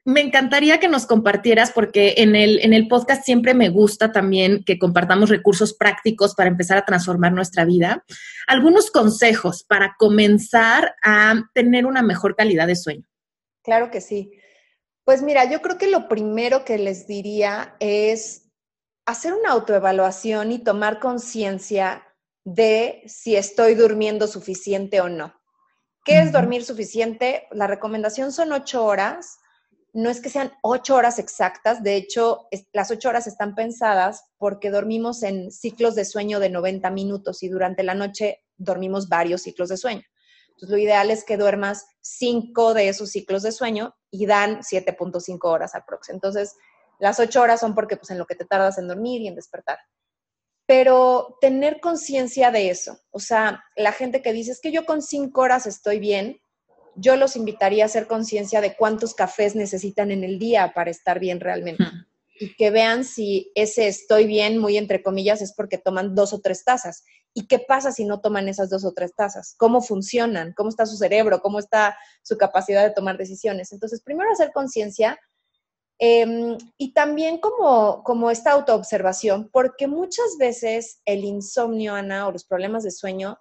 Speaker 3: me encantaría que nos compartieras, porque en el, en el podcast siempre me gusta también que compartamos recursos prácticos para empezar a transformar nuestra vida. Algunos consejos para comenzar a tener una mejor calidad de sueño.
Speaker 2: Claro que sí. Pues mira, yo creo que lo primero que les diría es hacer una autoevaluación y tomar conciencia de si estoy durmiendo suficiente o no. ¿Qué es dormir suficiente? La recomendación son ocho horas no es que sean ocho horas exactas, de hecho, las ocho horas están pensadas porque dormimos en ciclos de sueño de 90 minutos y durante la noche dormimos varios ciclos de sueño. Entonces, lo ideal es que duermas cinco de esos ciclos de sueño y dan 7.5 horas próximo. Entonces, las ocho horas son porque, pues, en lo que te tardas en dormir y en despertar. Pero tener conciencia de eso, o sea, la gente que dice, es que yo con cinco horas estoy bien, yo los invitaría a hacer conciencia de cuántos cafés necesitan en el día para estar bien realmente. Y que vean si ese estoy bien, muy entre comillas, es porque toman dos o tres tazas. ¿Y qué pasa si no toman esas dos o tres tazas? ¿Cómo funcionan? ¿Cómo está su cerebro? ¿Cómo está su capacidad de tomar decisiones? Entonces, primero hacer conciencia em, y también como, como esta autoobservación, porque muchas veces el insomnio, Ana, o los problemas de sueño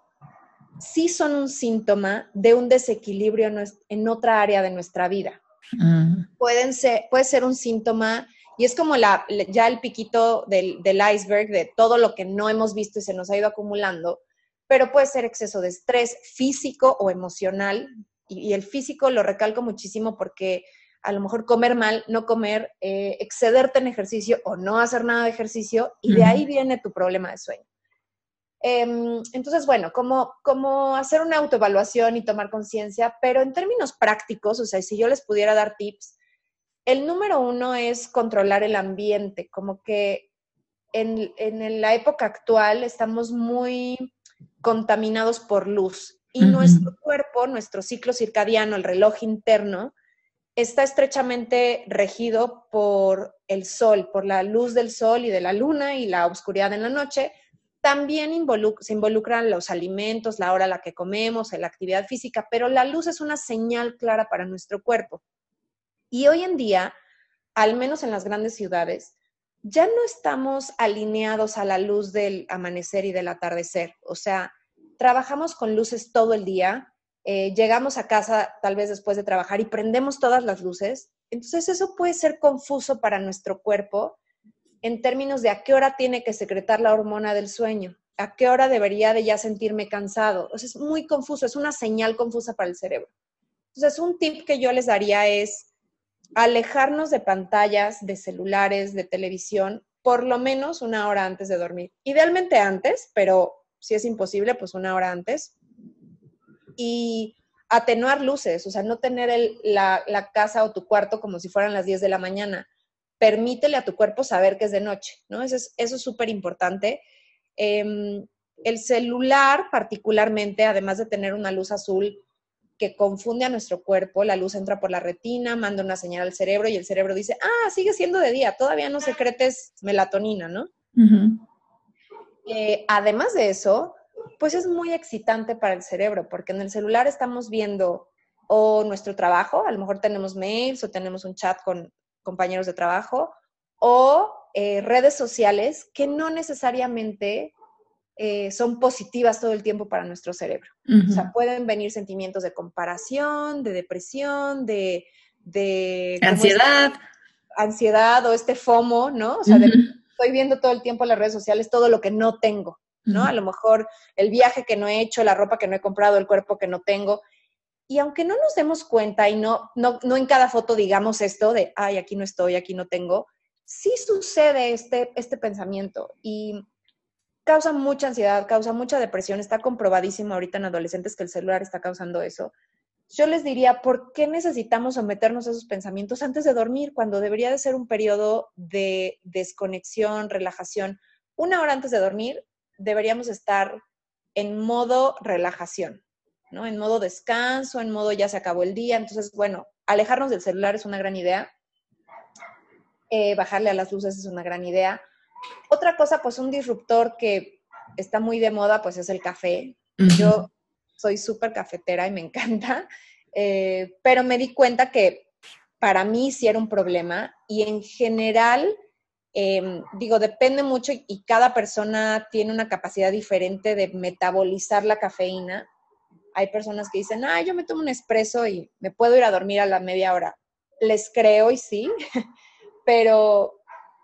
Speaker 2: sí son un síntoma de un desequilibrio en otra área de nuestra vida. Mm. Pueden ser, puede ser un síntoma y es como la, ya el piquito del, iceberg de todo lo que no hemos visto y se nos ha ido acumulando, pero puede ser exceso de estrés físico o emocional. Y, el físico lo recalco muchísimo porque a lo mejor comer mal, no comer, eh, excederte en ejercicio o no hacer nada de ejercicio, y de ahí viene tu problema de sueño. Em, entonces, bueno, como, hacer una autoevaluación y tomar conciencia, pero en términos prácticos, o sea, si yo les pudiera dar tips, el número uno es controlar el ambiente, como que en, la época actual estamos muy contaminados por luz y nuestro cuerpo, nuestro ciclo circadiano, el reloj interno, está estrechamente regido por el sol, por la luz del sol y de la luna y la oscuridad en la noche, también se involucran los alimentos, la hora a la que comemos, la actividad física, pero la luz es una señal clara para nuestro cuerpo. Y hoy en día, al menos en las grandes ciudades, ya no estamos alineados a la luz del amanecer y del atardecer. O sea, trabajamos con luces todo el día, eh, llegamos a casa tal vez después de trabajar y prendemos todas las luces. Entonces eso puede ser confuso para nuestro cuerpo en términos de a qué hora tiene que secretar la hormona del sueño, a qué hora debería de ya sentirme cansado. O es muy confuso, es una señal confusa para el cerebro. Entonces, un tip que yo les daría es alejarnos de pantallas, de celulares, de televisión, por lo menos una hora antes de dormir. Idealmente antes, pero si es imposible, pues una hora antes. Y atenuar luces, o sea, no tener la, la, casa o tu cuarto como si fueran las 10 de la mañana. Permítele a tu cuerpo saber que es de noche, ¿no? Eso es súper importante. Em, el celular, particularmente, además de tener una luz azul que confunde a nuestro cuerpo, la luz entra por la retina, manda una señal al cerebro y el cerebro dice, ah, sigue siendo de día, todavía no secretes melatonina, ¿no? Eh, además de eso, pues es muy excitante para el cerebro, porque en el celular estamos viendo o nuestro trabajo, a lo mejor tenemos mails o tenemos un chat con compañeros de trabajo, o eh, redes sociales que no necesariamente eh, son positivas todo el tiempo para nuestro cerebro. O sea, pueden venir sentimientos de comparación, de depresión, de... de
Speaker 3: ansiedad.
Speaker 2: ansiedad o este FOMO, ¿no? O sea, estoy viendo todo el tiempo en las redes sociales todo lo que no tengo, ¿no? A lo mejor el viaje que no he hecho, la ropa que no he comprado, el cuerpo que no tengo. Y aunque no nos demos cuenta y no, no, no en cada foto digamos esto de, ay, aquí no estoy, aquí no tengo, sí sucede este, este pensamiento. Y causa mucha ansiedad, causa mucha depresión. Está comprobadísimo ahorita en adolescentes que el celular está causando eso. Yo les diría, ¿por qué necesitamos someternos a esos pensamientos antes de dormir cuando debería de ser un periodo de desconexión, relajación? Una hora antes de dormir deberíamos estar en modo relajación, ¿no? En modo descanso, en modo ya se acabó el día. Entonces, bueno, alejarnos del celular es una gran idea. Eh, bajarle a las luces es una gran idea otra cosa, pues un disruptor que está muy de moda, pues es el café. Yo soy súper cafetera y me encanta, eh, pero me di cuenta que para mí sí era un problema y en general, em, digo, depende mucho y cada persona tiene una capacidad diferente de metabolizar la cafeína. Hay personas que dicen, ah, yo me tomo un espresso y me puedo ir a dormir a la media hora. Les creo y sí, pero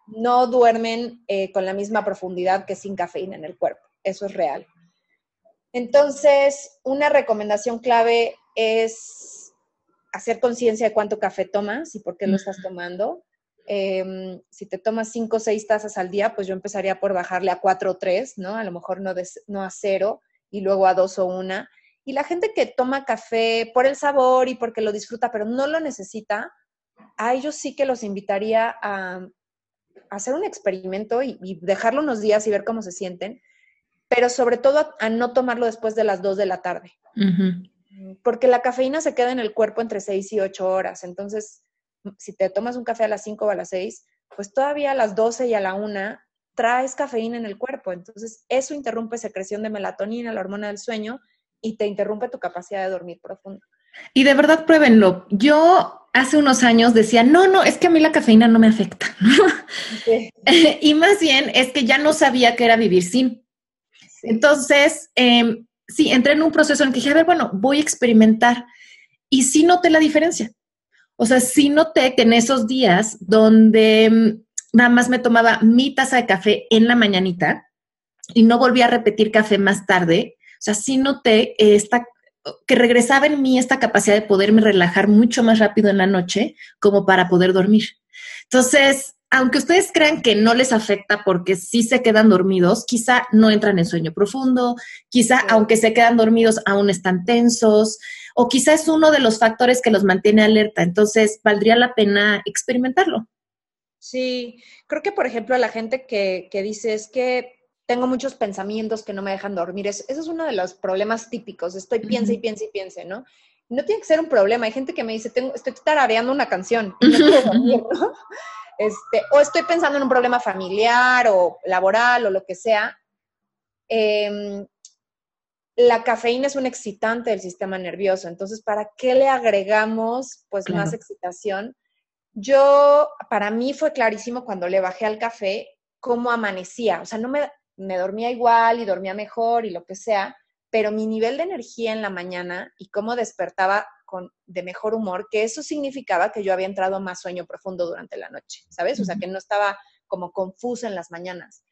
Speaker 2: no duermen eh, con la misma profundidad que sin cafeína en el cuerpo. Eso es real. Entonces, una recomendación clave es hacer conciencia de cuánto café tomas y por qué lo estás tomando. Em, si te tomas cinco o seis tazas al día, pues yo empezaría por bajarle a cuatro o tres, ¿no? A lo mejor no, no a cero y luego a dos o una. Y la gente que toma café por el sabor y porque lo disfruta, pero no lo necesita, a ellos sí que los invitaría a, hacer un experimento y, dejarlo unos días y ver cómo se sienten, pero sobre todo a, no tomarlo después de las 2 de la tarde. Porque la cafeína se queda en el cuerpo entre 6 y 8 horas. Entonces, si te tomas un café a las 5 o a las 6, pues todavía a las 12 y a la 1 traes cafeína en el cuerpo. Entonces, eso interrumpe secreción de melatonina, la hormona del sueño, y te interrumpe tu capacidad de dormir profundo.
Speaker 3: Y de verdad, pruébenlo. Yo hace unos años decía, no, no, es que a mí la cafeína no me afecta. y más bien es que ya no sabía qué era vivir sin. Entonces, em, sí, entré en un proceso en que dije, a ver, bueno, voy a experimentar. Y sí noté la diferencia. O sea, sí noté que en esos días donde em, nada más me tomaba mi taza de café en la mañanita y no volví a repetir café más tarde, sea, sí noté esta que regresaba en mí esta capacidad de poderme relajar mucho más rápido en la noche como para poder dormir. Entonces, aunque ustedes crean que no les afecta porque sí se quedan dormidos, quizá no entran en sueño profundo, quizá aunque se quedan dormidos aún están tensos, o quizá es uno de los factores que los mantiene alerta. Entonces, valdría la pena experimentarlo.
Speaker 2: Sí, creo que por ejemplo a la gente que, que dice es que tengo muchos pensamientos que no me dejan dormir. Eso, es uno de los problemas típicos. Estoy piensa y piensa y piense, ¿no? No tiene que ser un problema. Hay gente que me dice, tengo, estoy tarareando una canción y no puedo dormir, ¿no? Este, o estoy pensando en un problema familiar o laboral o lo que sea. Em, la cafeína es un excitante del sistema nervioso. Entonces, ¿para qué le agregamos pues más excitación? Yo, para mí fue clarísimo cuando le bajé al café cómo amanecía. O sea, no me, me dormía igual y dormía mejor y lo que sea, pero mi nivel de energía en la mañana y cómo despertaba con, de mejor humor, que eso significaba que yo había entrado más sueño profundo durante la noche, ¿sabes? O sea, que no estaba como confuso en las mañanas.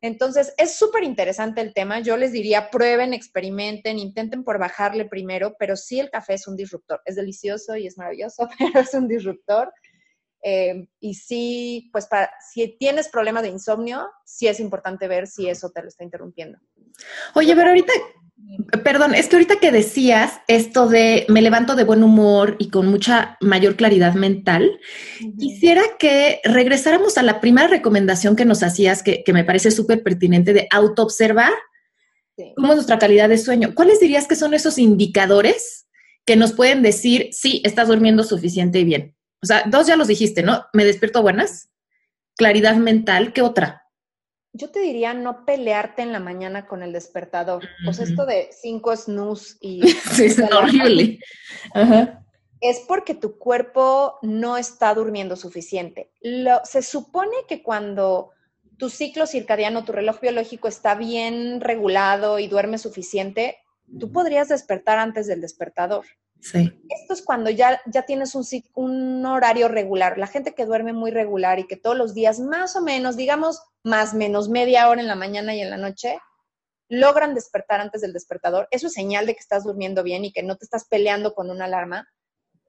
Speaker 2: Entonces, es súper interesante el tema. Yo les diría, prueben, experimenten, intenten por bajarle primero, pero sí el café es un disruptor. Es delicioso y es maravilloso, pero es un disruptor. Eh, y sí, pues para, si tienes problemas de insomnio, sí es importante ver si eso te lo está interrumpiendo.
Speaker 3: Oye, pero ahorita, perdón, es que ahorita que decías esto de me levanto de buen humor y con mucha mayor claridad mental, quisiera que regresáramos a la primera recomendación que nos hacías, que, me parece súper pertinente, de autoobservar cómo es nuestra calidad de sueño. ¿Cuáles dirías que son esos indicadores que nos pueden decir si estás durmiendo suficiente y bien? O sea, dos ya los dijiste, ¿no? Me despierto buenas, claridad mental, ¿qué otra?
Speaker 2: Yo te diría no pelearte en la mañana con el despertador. Sea, esto de cinco snooze y...
Speaker 3: sí, es horrible.
Speaker 2: Es porque tu cuerpo no está durmiendo suficiente. se supone que cuando tu ciclo circadiano, tu reloj biológico está bien regulado y duerme suficiente, tú podrías despertar antes del despertador. Esto es cuando ya, ya tienes un, un horario regular. La gente que duerme muy regular y que todos los días, más o menos, digamos, más menos media hora en la mañana y en la noche, logran despertar antes del despertador. Eso es señal de que estás durmiendo bien y que no te estás peleando con una alarma.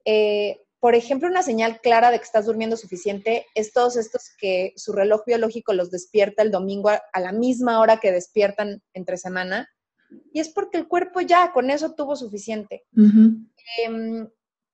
Speaker 2: Eh, por ejemplo, una señal clara de que estás durmiendo suficiente es todos estos que su reloj biológico los despierta el domingo a la misma hora que despiertan entre semana y es porque el cuerpo ya con eso tuvo suficiente. Em,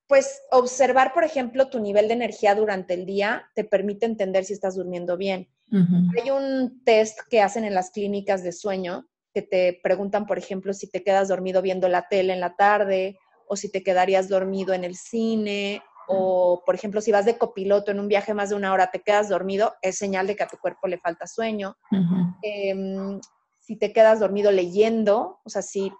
Speaker 2: pues observar, por ejemplo, tu nivel de energía durante el día te permite entender si estás durmiendo bien. Hay un test que hacen en las clínicas de sueño que te preguntan, por ejemplo, si te quedas dormido viendo la tele en la tarde o si te quedarías dormido en el cine o, por ejemplo, si vas de copiloto en un viaje más de una hora, te quedas dormido, es señal de que a tu cuerpo le falta sueño. Si te quedas dormido leyendo, o sea, si,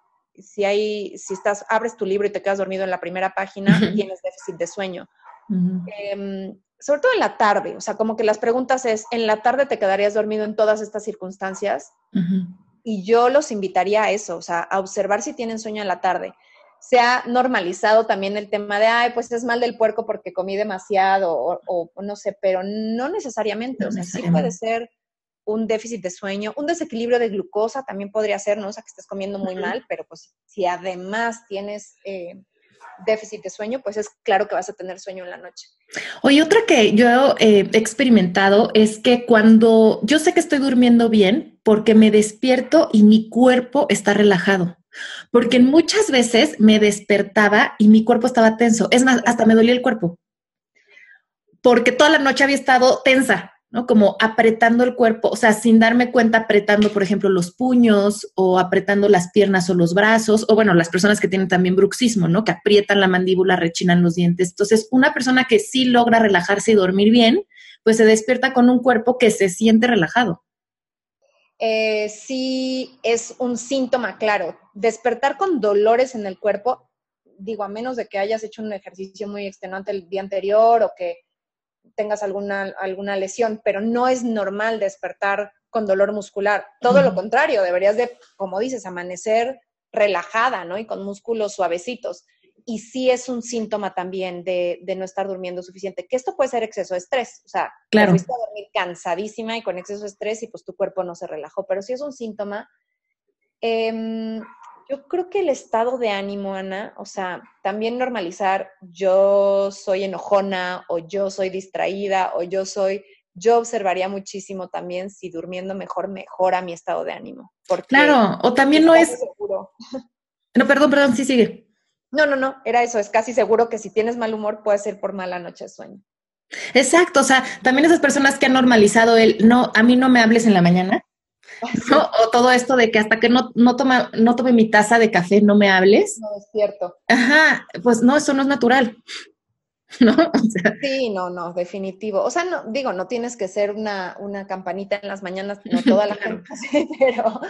Speaker 2: si, hay, si estás, abres tu libro y te quedas dormido en la primera página, tienes déficit de sueño. Em, sobre todo en la tarde, o sea, como que las preguntas es, ¿en la tarde te quedarías dormido en todas estas circunstancias? Y yo los invitaría a eso, o sea, a observar si tienen sueño en la tarde. Se ha normalizado también el tema de, ay, pues es mal del puerco porque comí demasiado, o, o no sé, pero no necesariamente, o sea, sí puede ser un déficit de sueño, un desequilibrio de glucosa también podría ser, ¿no? O sea, que estés comiendo muy mal, pero pues si además tienes eh, déficit de sueño, pues es claro que vas a tener sueño en la noche.
Speaker 3: Oye, otra que yo he experimentado es que cuando yo sé que estoy durmiendo bien, porque me despierto y mi cuerpo está relajado. Porque muchas veces me despertaba y mi cuerpo estaba tenso. Es más, hasta me dolía el cuerpo. Porque toda la noche había estado tensa. ¿No? Como apretando el cuerpo, o sea, sin darme cuenta, apretando, por ejemplo, los puños o apretando las piernas o los brazos, o bueno, las personas que tienen también bruxismo, ¿no? Que aprietan la mandíbula, rechinan los dientes. Entonces, una persona que sí logra relajarse y dormir bien, pues se despierta con un cuerpo que se siente relajado.
Speaker 2: Eh, sí, es un síntoma, claro. Despertar con dolores en el cuerpo, digo, a menos de que hayas hecho un ejercicio muy extenuante el día anterior o que tengas alguna, alguna lesión, pero no es normal despertar con dolor muscular. Todo lo contrario, deberías de, como dices, amanecer relajada, ¿no? Y con músculos suavecitos. Y sí es un síntoma también de, no estar durmiendo suficiente, que esto puede ser exceso de estrés. O sea,
Speaker 3: claro.
Speaker 2: fuiste a dormir cansadísima y con exceso de estrés y pues tu cuerpo no se relajó, pero sí es un síntoma. Em, yo creo que el estado de ánimo, Ana, o sea, también normalizar yo soy enojona o yo soy distraída o yo soy, yo observaría muchísimo también si durmiendo mejor mejora mi estado de ánimo.
Speaker 3: claro, o también no es... Seguro. No, perdón, perdón, sí sigue.
Speaker 2: No, no, no, era eso, es casi seguro que si tienes mal humor puede ser por mala noche de sueño.
Speaker 3: Exacto, o sea, también esas personas que han normalizado el, no, a mí no me hables en la mañana, O todo esto de que hasta que no, no, toma, no tome mi taza de café no me hables.
Speaker 2: No es cierto.
Speaker 3: Ajá, pues no, eso no es natural. ¿No?
Speaker 2: sí, no, no, definitivo. O sea, no, digo, no tienes que ser una, una campanita en las mañanas, no toda la gente, pero,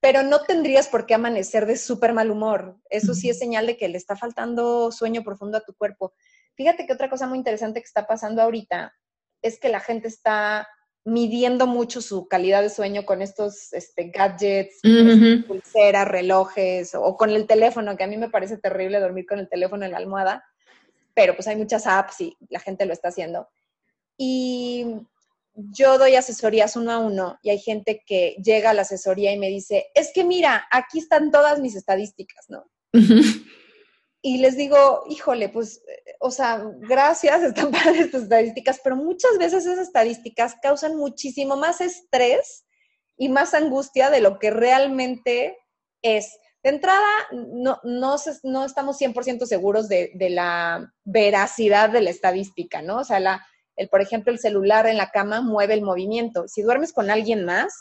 Speaker 2: pero no tendrías por qué amanecer de súper mal humor. Eso sí es señal de que le está faltando sueño profundo a tu cuerpo. Fíjate que otra cosa muy interesante que está pasando ahorita es que la gente está midiendo mucho su calidad de sueño con estos este, gadgets, este, pulseras, relojes o con el teléfono, que a mí me parece terrible dormir con el teléfono en la almohada, pero pues hay muchas apps y la gente lo está haciendo. Y yo doy asesorías uno a uno y hay gente que llega a la asesoría y me dice, es que mira, aquí están todas mis estadísticas, ¿no? Y les digo, híjole, pues, o sea, gracias, están para estas estadísticas, pero muchas veces esas estadísticas causan muchísimo más estrés y más angustia de lo que realmente es. De entrada, no, no, no estamos 100% seguros de, de, la veracidad de la estadística, ¿no? O sea, la, el, por ejemplo, el celular en la cama mueve el movimiento. Si duermes con alguien más,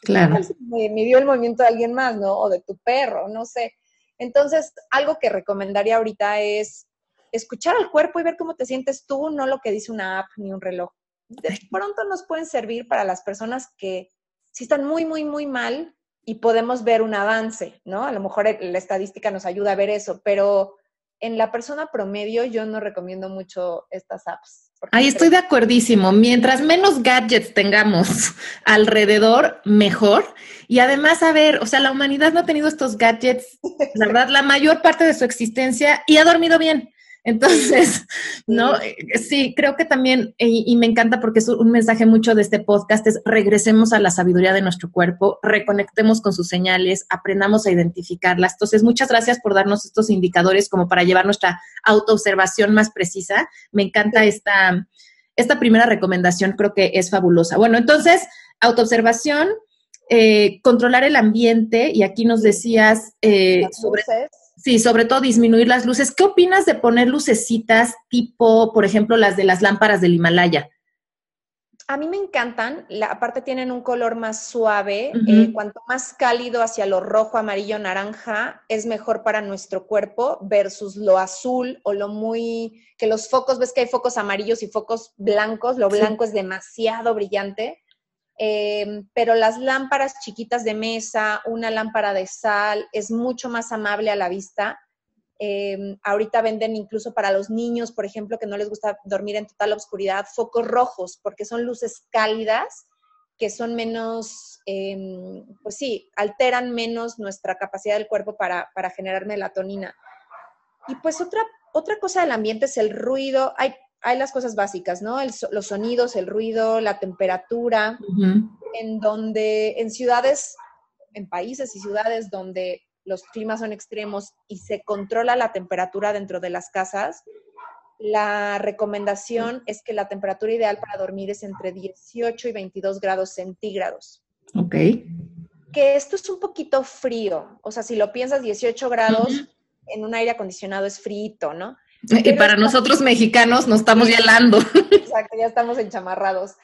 Speaker 3: claro.
Speaker 2: me midió el movimiento de alguien más, ¿no? O de tu perro, no sé. Entonces, algo que recomendaría ahorita es escuchar al cuerpo y ver cómo te sientes tú, no lo que dice una app ni un reloj. De pronto nos pueden servir para las personas que si están muy, muy, muy mal y podemos ver un avance, ¿no? A lo mejor la estadística nos ayuda a ver eso, pero en la persona promedio yo no recomiendo mucho estas apps.
Speaker 3: Ahí estoy de acuerdísimo. Mientras menos gadgets tengamos alrededor, mejor. Y además, a ver, o sea, la humanidad no ha tenido estos gadgets, la verdad, la mayor parte de su existencia y ha dormido bien. Entonces, ¿no? Eh, sí, creo que también, y, me encanta porque es un mensaje mucho de este podcast, es regresemos a la sabiduría de nuestro cuerpo, reconectemos con sus señales, aprendamos a identificarlas. Entonces, muchas gracias por darnos estos indicadores como para llevar nuestra autoobservación más precisa. Me encanta esta, esta primera recomendación, creo que es fabulosa. Bueno, entonces, autoobservación, eh, controlar el ambiente, y aquí nos decías eh, sobre... Sí, sobre todo disminuir las luces. ¿Qué opinas de poner lucecitas tipo, por ejemplo, las de las lámparas del Himalaya?
Speaker 2: A mí me encantan, la, aparte tienen un color más suave, eh, cuanto más cálido hacia lo rojo, amarillo, naranja, es mejor para nuestro cuerpo versus lo azul o lo muy, que los focos, ves que hay focos amarillos y focos blancos, lo blanco es demasiado brillante, Em, pero las lámparas chiquitas de mesa, una lámpara de sal, es mucho más amable a la vista. Em, ahorita venden incluso para los niños, por ejemplo, que no les gusta dormir en total oscuridad, focos rojos, porque son luces cálidas que son menos, em, pues sí, alteran menos nuestra capacidad del cuerpo para, para generar melatonina. Y pues otra, otra cosa del ambiente es el ruido. Hay hay las cosas básicas, ¿no? los sonidos, el ruido, la temperatura, en donde en ciudades, en países y ciudades donde los climas son extremos y se controla la temperatura dentro de las casas, la recomendación es que la temperatura ideal para dormir es entre 18 y 22 grados centígrados.
Speaker 3: Ok.
Speaker 2: Que esto es un poquito frío, o sea, si lo piensas, 18 grados en un aire acondicionado es frito, ¿no?
Speaker 3: Y para nosotros mexicanos nos estamos helando.
Speaker 2: Exacto, ya estamos enchamarrados.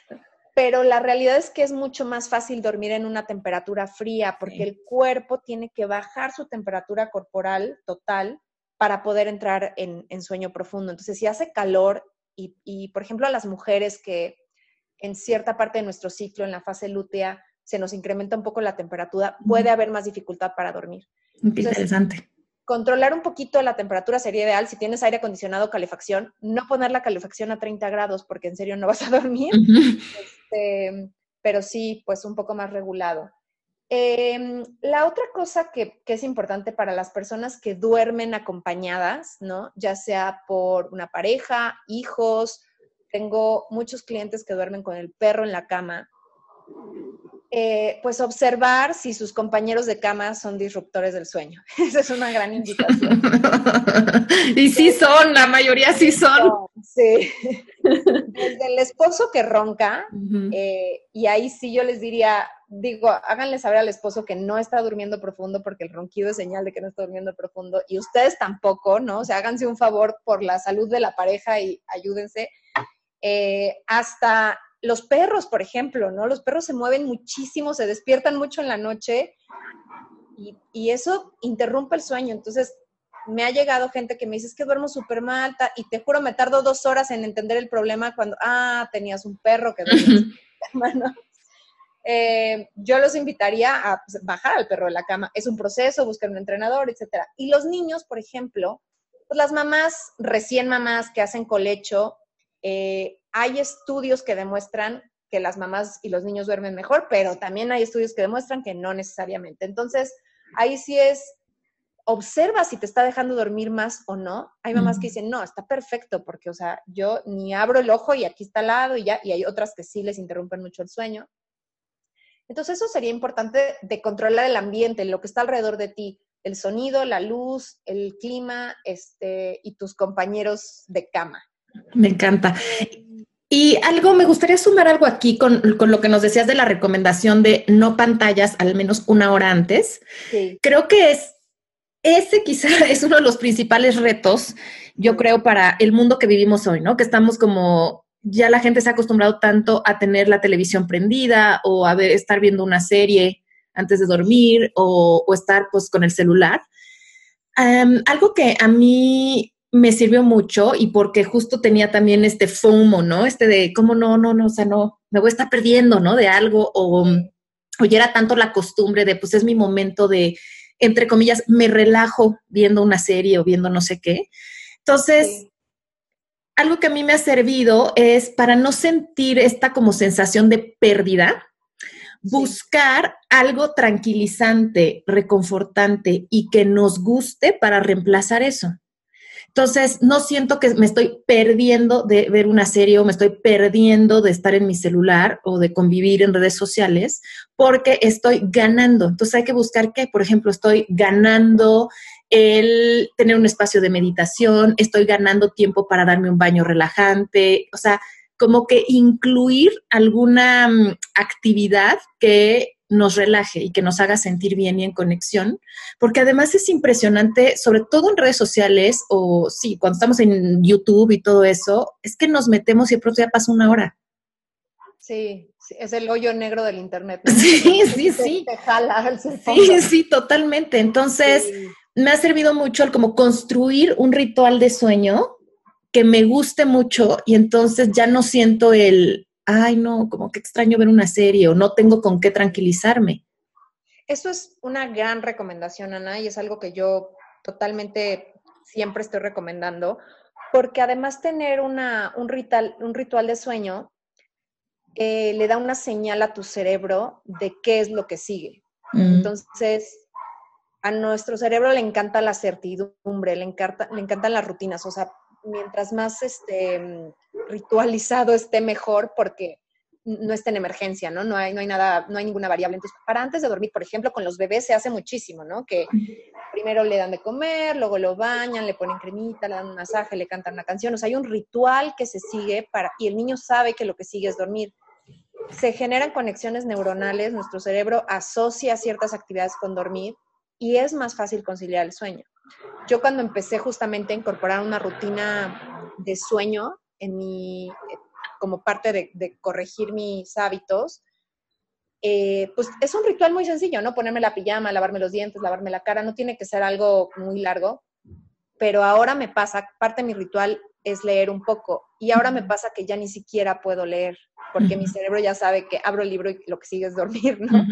Speaker 2: Pero la realidad es que es mucho más fácil dormir en una temperatura fría porque el cuerpo tiene que bajar su temperatura corporal total para poder entrar en, sueño profundo. Entonces, si hace calor y, y, por ejemplo, a las mujeres que en cierta parte de nuestro ciclo, en la fase lútea, se nos incrementa un poco la temperatura, puede haber más dificultad para dormir.
Speaker 3: Interesante
Speaker 2: controlar un poquito la temperatura sería ideal. Si tienes aire acondicionado o calefacción, no poner la calefacción a 30 grados porque en serio no vas a dormir. Este, pero sí, pues un poco más regulado. Em, la otra cosa que, que, es importante para las personas que duermen acompañadas, ¿no? Ya sea por una pareja, hijos, tengo muchos clientes que duermen con el perro en la cama. Eh, pues observar si sus compañeros de cama son disruptores del sueño. Esa es una gran invitación.
Speaker 3: y sí son, la mayoría sí son.
Speaker 2: Sí. Desde el esposo que ronca, eh, y ahí sí yo les diría, digo, háganle saber al esposo que no está durmiendo profundo porque el ronquido es señal de que no está durmiendo profundo, y ustedes tampoco, ¿no? O sea, háganse un favor por la salud de la pareja y ayúdense. Eh, hasta los perros, por ejemplo, ¿no? Los perros se mueven muchísimo, se despiertan mucho en la noche y, eso interrumpe el sueño. Entonces, me ha llegado gente que me dice, es que duermo súper mal, y te juro, me tardo dos horas en entender el problema cuando, ah, tenías un perro que duerme eh, yo los invitaría a pues, bajar al perro de la cama. Es un proceso, buscar un entrenador, etc. Y los niños, por ejemplo, pues las mamás, recién mamás que hacen colecho, eh, hay estudios que demuestran que las mamás y los niños duermen mejor, pero también hay estudios que demuestran que no necesariamente. Entonces, ahí sí es observa si te está dejando dormir más o no. Hay mamás que dicen, no, está perfecto, porque, o sea, yo ni abro el ojo y aquí está al lado y ya, y hay otras que sí les interrumpen mucho el sueño. Entonces, eso sería importante de controlar el ambiente, lo que está alrededor de ti, el sonido, la luz, el clima, este, y tus compañeros de cama.
Speaker 3: Me encanta. Y algo, me gustaría sumar algo aquí con, lo que nos decías de la recomendación de no pantallas al menos una hora antes. Creo que es ese quizá es uno de los principales retos, yo creo, para el mundo que vivimos hoy, ¿no? Que estamos como, ya la gente se ha acostumbrado tanto a tener la televisión prendida o a estar viendo una serie antes de dormir o, estar pues con el celular. algo que a mí me sirvió mucho y porque justo tenía también este FOMO, ¿no? Este de cómo no, no, no, o sea, no, me voy a estar perdiendo, ¿no? De algo o, o ya era tanto la costumbre de pues es mi momento de entre comillas, me relajo viendo una serie o viendo no sé qué. Entonces, algo que a mí me ha servido es para no sentir esta como sensación de pérdida, buscar algo tranquilizante, reconfortante y que nos guste para reemplazar eso. Entonces, no siento que me estoy perdiendo de ver una serie o me estoy perdiendo de estar en mi celular o de convivir en redes sociales porque estoy ganando. Entonces, hay que buscar que, por ejemplo, estoy ganando el tener un espacio de meditación, estoy ganando tiempo para darme un baño relajante, o sea, como que incluir alguna mm, actividad que nos relaje y que nos haga sentir bien y en conexión, porque además es impresionante, sobre todo en redes sociales o sí, cuando estamos en YouTube y todo eso, es que nos metemos y de pronto ya pasa una hora.
Speaker 2: Sí, es el hoyo negro del Internet.
Speaker 3: Sí, sí, sí. sí, sí, totalmente. Entonces, me ha servido mucho el como construir un ritual de sueño que me guste mucho y entonces ya no siento el, ay, no, como que extraño ver una serie o no tengo con qué tranquilizarme.
Speaker 2: Eso es una gran recomendación, Ana, y es algo que yo totalmente siempre estoy recomendando, porque además tener una, un, ritual, un ritual de sueño eh, le da una señal a tu cerebro de qué es lo que sigue. Mm. Entonces, a nuestro cerebro le encanta la certidumbre, le, encanta, le encantan las rutinas, o sea, mientras más este, ritualizado esté mejor porque no está en emergencia, ¿no? No hay, no hay nada, no hay ninguna variable. Entonces, para antes de dormir, por ejemplo, con los bebés se hace muchísimo, ¿no? Que primero le dan de comer, luego lo bañan, le ponen cremita, le dan un masaje, le cantan una canción. O sea, hay un ritual que se sigue para, y el niño sabe que lo que sigue es dormir. Se generan conexiones neuronales, nuestro cerebro asocia ciertas actividades con dormir y es más fácil conciliar el sueño. Yo cuando empecé justamente a incorporar una rutina de sueño en mi, como parte de, corregir mis hábitos, eh, pues es un ritual muy sencillo, ¿no? Ponerme la pijama, lavarme los dientes, lavarme la cara, no tiene que ser algo muy largo, pero ahora me pasa, parte de mi ritual es leer un poco y ahora me pasa que ya ni siquiera puedo leer porque mi cerebro ya sabe que abro el libro y lo que sigue es dormir, ¿no?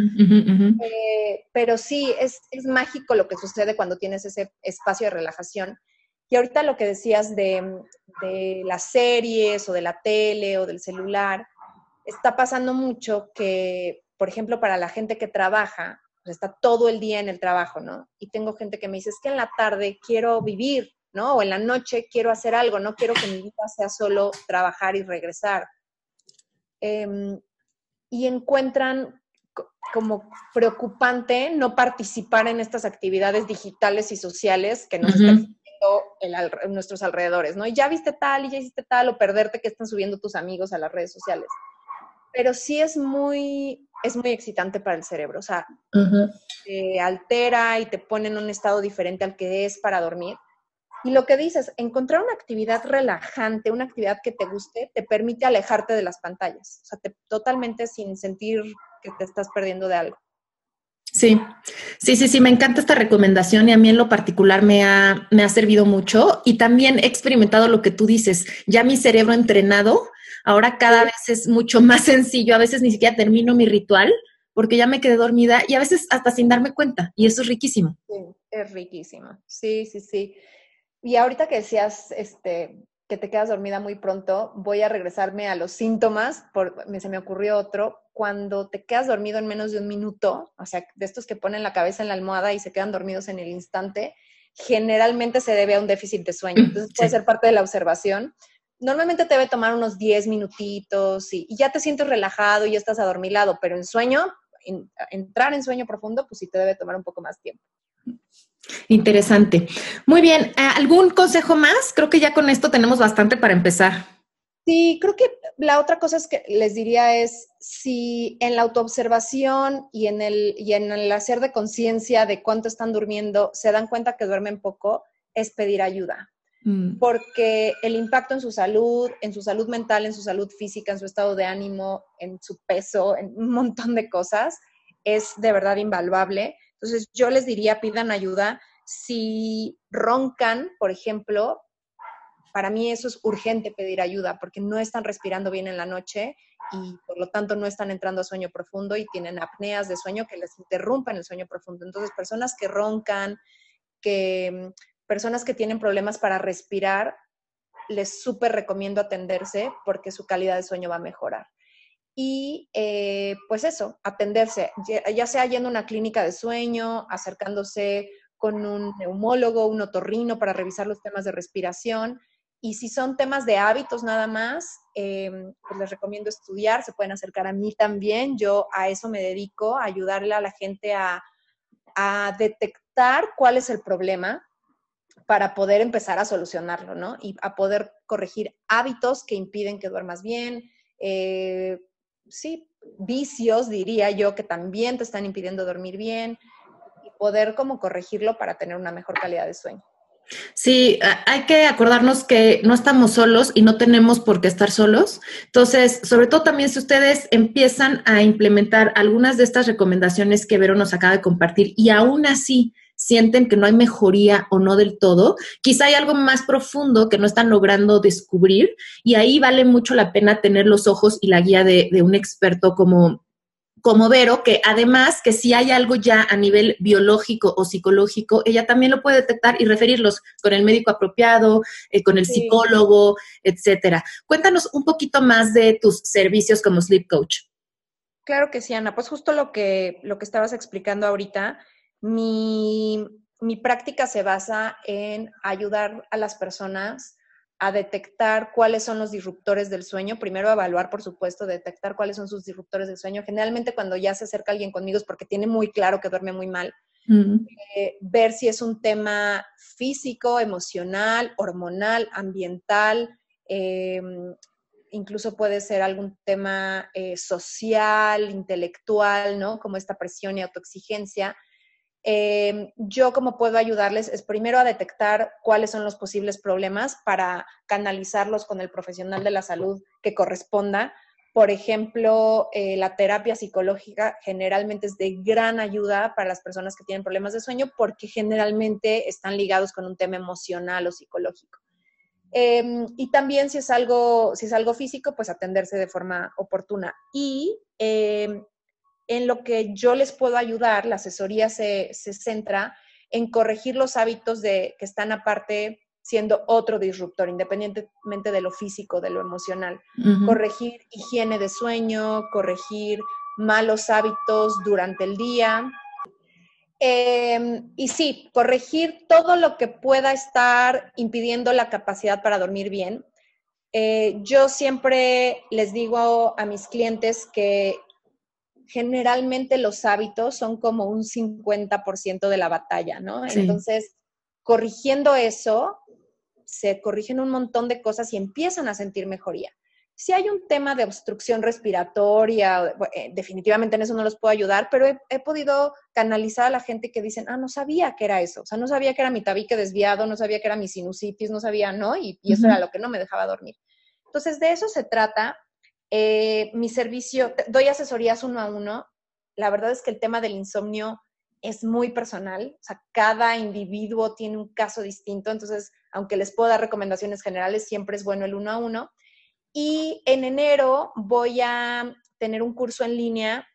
Speaker 2: Eh, pero sí, es, es, mágico lo que sucede cuando tienes ese espacio de relajación. Y ahorita lo que decías de, de las series o de la tele o del celular, está pasando mucho que, por ejemplo, para la gente que trabaja, pues está todo el día en el trabajo, ¿no? Y tengo gente que me dice, es que en la tarde quiero vivir, ¿no? O en la noche quiero hacer algo, no quiero que mi vida sea solo trabajar y regresar. Em, y encuentran como preocupante no participar en estas actividades digitales y sociales que nos están en nuestros alrededores, ¿no? Y ya viste tal y ya hiciste tal, o perderte que están subiendo tus amigos a las redes sociales. Pero sí es muy, es muy excitante para el cerebro, o sea, te altera y te pone en un estado diferente al que es para dormir. Y lo que dices, encontrar una actividad relajante, una actividad que te guste, te permite alejarte de las pantallas, o sea, totalmente sin sentir que te estás perdiendo de algo.
Speaker 3: Sí, sí, sí, sí, me encanta esta recomendación y a mí en lo particular me ha, me ha servido mucho y también he experimentado lo que tú dices, ya mi cerebro entrenado, ahora cada vez es mucho más sencillo, a veces ni siquiera termino mi ritual porque ya me quedé dormida y a veces hasta sin darme cuenta y eso es riquísimo.
Speaker 2: Sí, es riquísimo, sí, sí, sí. Y ahorita que decías, este, que te quedas dormida muy pronto, voy a regresarme a los síntomas, por, se me ocurrió otro, cuando te quedas dormido en menos de un minuto, o sea, de estos que ponen la cabeza en la almohada y se quedan dormidos en el instante, generalmente se debe a un déficit de sueño. Mm, Entonces puede ser parte de la observación. Normalmente te debe tomar unos 10 minutitos y, ya te sientes relajado y ya estás adormilado, pero en sueño, entrar en sueño profundo, pues sí te debe tomar un poco más tiempo.
Speaker 3: Interesante. Muy bien, ¿algún consejo más? Creo que ya con esto tenemos bastante para empezar.
Speaker 2: Sí, creo que la otra cosa es que les diría es si en la autoobservación y en el, y en el hacer de conciencia de cuánto están durmiendo se dan cuenta que duermen poco, es pedir ayuda. Mm. Porque el impacto en su salud, en su salud mental, en su salud física, en su estado de ánimo, en su peso, en un montón de cosas, es de verdad invaluable. Entonces yo les diría, pidan ayuda. Si roncan, por ejemplo, para mí eso es urgente pedir ayuda porque no están respirando bien en la noche y por lo tanto no están entrando a sueño profundo y tienen apneas de sueño que les interrumpan el sueño profundo. Entonces, personas que roncan, que personas que tienen problemas para respirar, les súper recomiendo atenderse porque su calidad de sueño va a mejorar. Y eh, pues eso, atenderse, ya sea yendo a una clínica de sueño, acercándose con un neumólogo, un otorrino para revisar los temas de respiración y si son temas de hábitos nada más, em, pues les recomiendo estudiar, se pueden acercar a mí también. Yo a eso me dedico, a ayudarle a la gente a, detectar cuál es el problema para poder empezar a solucionarlo, ¿no? Y a poder corregir hábitos que impiden que duermas bien, eh, sí, vicios, diría yo, que también te están impidiendo dormir bien, y poder como corregirlo para tener una mejor calidad de sueño.
Speaker 3: Sí, hay que acordarnos que no estamos solos y no tenemos por qué estar solos. Entonces, sobre todo también si ustedes empiezan a implementar algunas de estas recomendaciones que Vero nos acaba de compartir y aún así sienten que no hay mejoría o no del todo, quizá hay algo más profundo que no están logrando descubrir y ahí vale mucho la pena tener los ojos y la guía de, de un experto como como Vero, que además que si hay algo ya a nivel biológico o psicológico, ella también lo puede detectar y referirlos con el médico apropiado, eh, con el psicólogo, etcétera. Cuéntanos un poquito más de tus servicios como sleep coach.
Speaker 2: Claro que sí, Ana. Pues justo lo que, lo que estabas explicando ahorita, mi, mi práctica se basa en ayudar a las personas a detectar cuáles son los disruptores del sueño. Primero evaluar, por supuesto, detectar cuáles son sus disruptores del sueño. Generalmente cuando ya se acerca alguien conmigo es porque tiene muy claro que duerme muy mal. Eh, ver si es un tema físico, emocional, hormonal, ambiental, em, incluso puede ser algún tema eh, social, intelectual, ¿no? Como esta presión y autoexigencia. Em, yo como puedo ayudarles es primero a detectar cuáles son los posibles problemas para canalizarlos con el profesional de la salud que corresponda. Por ejemplo, eh, la terapia psicológica generalmente es de gran ayuda para las personas que tienen problemas de sueño porque generalmente están ligados con un tema emocional o psicológico. Em, y también si es, algo, si es algo físico, pues atenderse de forma oportuna. Y em, en lo que yo les puedo ayudar, la asesoría se, centra en corregir los hábitos de, que están aparte siendo otro disruptor, independientemente de lo físico, de lo emocional. Corregir higiene de sueño, corregir malos hábitos durante el día. Em, y sí, corregir todo lo que pueda estar impidiendo la capacidad para dormir bien. Eh, yo siempre les digo a mis clientes que generalmente los hábitos son como un 50% de la batalla, ¿no? Entonces, corrigiendo eso, se corrigen un montón de cosas y empiezan a sentir mejoría. Si hay un tema de obstrucción respiratoria, eh, definitivamente en eso no los puedo ayudar, pero he, podido canalizar a la gente que dicen, ah, no sabía que era eso, o sea, no sabía que era mi tabique desviado, no sabía que era mi sinusitis, no sabía, ¿no? Y, eso era lo que no me dejaba dormir. Entonces, de eso se trata eh, mi servicio, doy asesorías uno a uno. La verdad es que el tema del insomnio es muy personal, o sea, cada individuo tiene un caso distinto, entonces, aunque les puedo dar recomendaciones generales, siempre es bueno el uno a uno. Y en enero voy a tener un curso en línea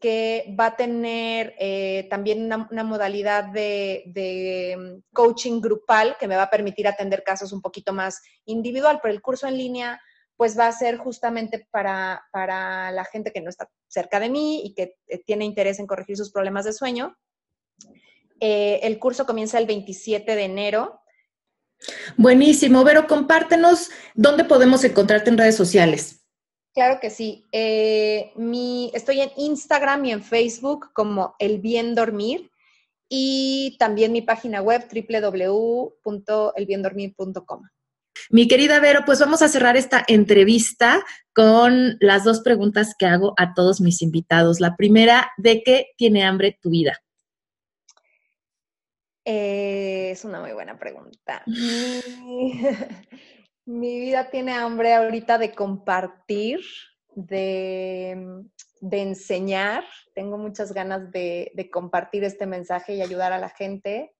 Speaker 2: que va a tener eh, también una, modalidad de, de, coaching grupal que me va a permitir atender casos un poquito más individual, pero el curso en línea pues va a ser justamente para, la gente que no está cerca de mí y que eh, tiene interés en corregir sus problemas de sueño. Eh, el curso comienza el 27 de enero.
Speaker 3: Buenísimo. Vero, compártenos dónde podemos encontrarte en redes sociales.
Speaker 2: Claro que sí. Eh, mi, estoy en Instagram y en Facebook como El Bien Dormir y también mi página web www.elbiendormir.com.
Speaker 3: Mi querida Vero, pues vamos a cerrar esta entrevista con las dos preguntas que hago a todos mis invitados. La primera, ¿de qué tiene hambre tu vida?
Speaker 2: Eh, es una muy buena pregunta. Mi vida tiene hambre ahorita de compartir, de, enseñar. Tengo muchas ganas de, compartir este mensaje y ayudar a la gente.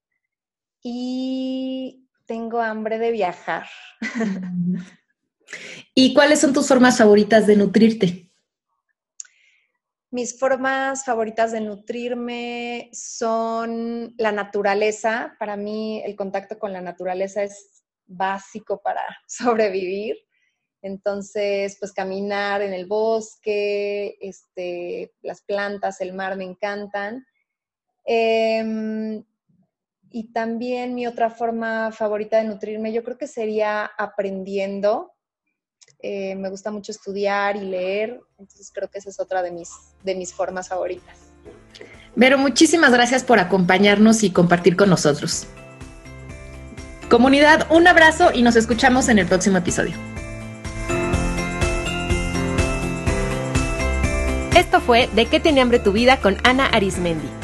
Speaker 2: Y tengo hambre de viajar.
Speaker 3: ¿Y cuáles son tus formas favoritas de nutrirte?
Speaker 2: Mis formas favoritas de nutrirme son la naturaleza. Para mí el contacto con la naturaleza es básico para sobrevivir. Entonces, pues caminar en el bosque, este, las plantas, el mar me encantan. Em, y también mi otra forma favorita de nutrirme, yo creo que sería aprendiendo. Eh, me gusta mucho estudiar y leer, entonces creo que esa es otra de mis, de mis formas favoritas.
Speaker 3: Vero, muchísimas gracias por acompañarnos y compartir con nosotros. Comunidad, un abrazo y nos escuchamos en el próximo episodio. Esto fue De qué tiene hambre tu vida con Ana Arismendi.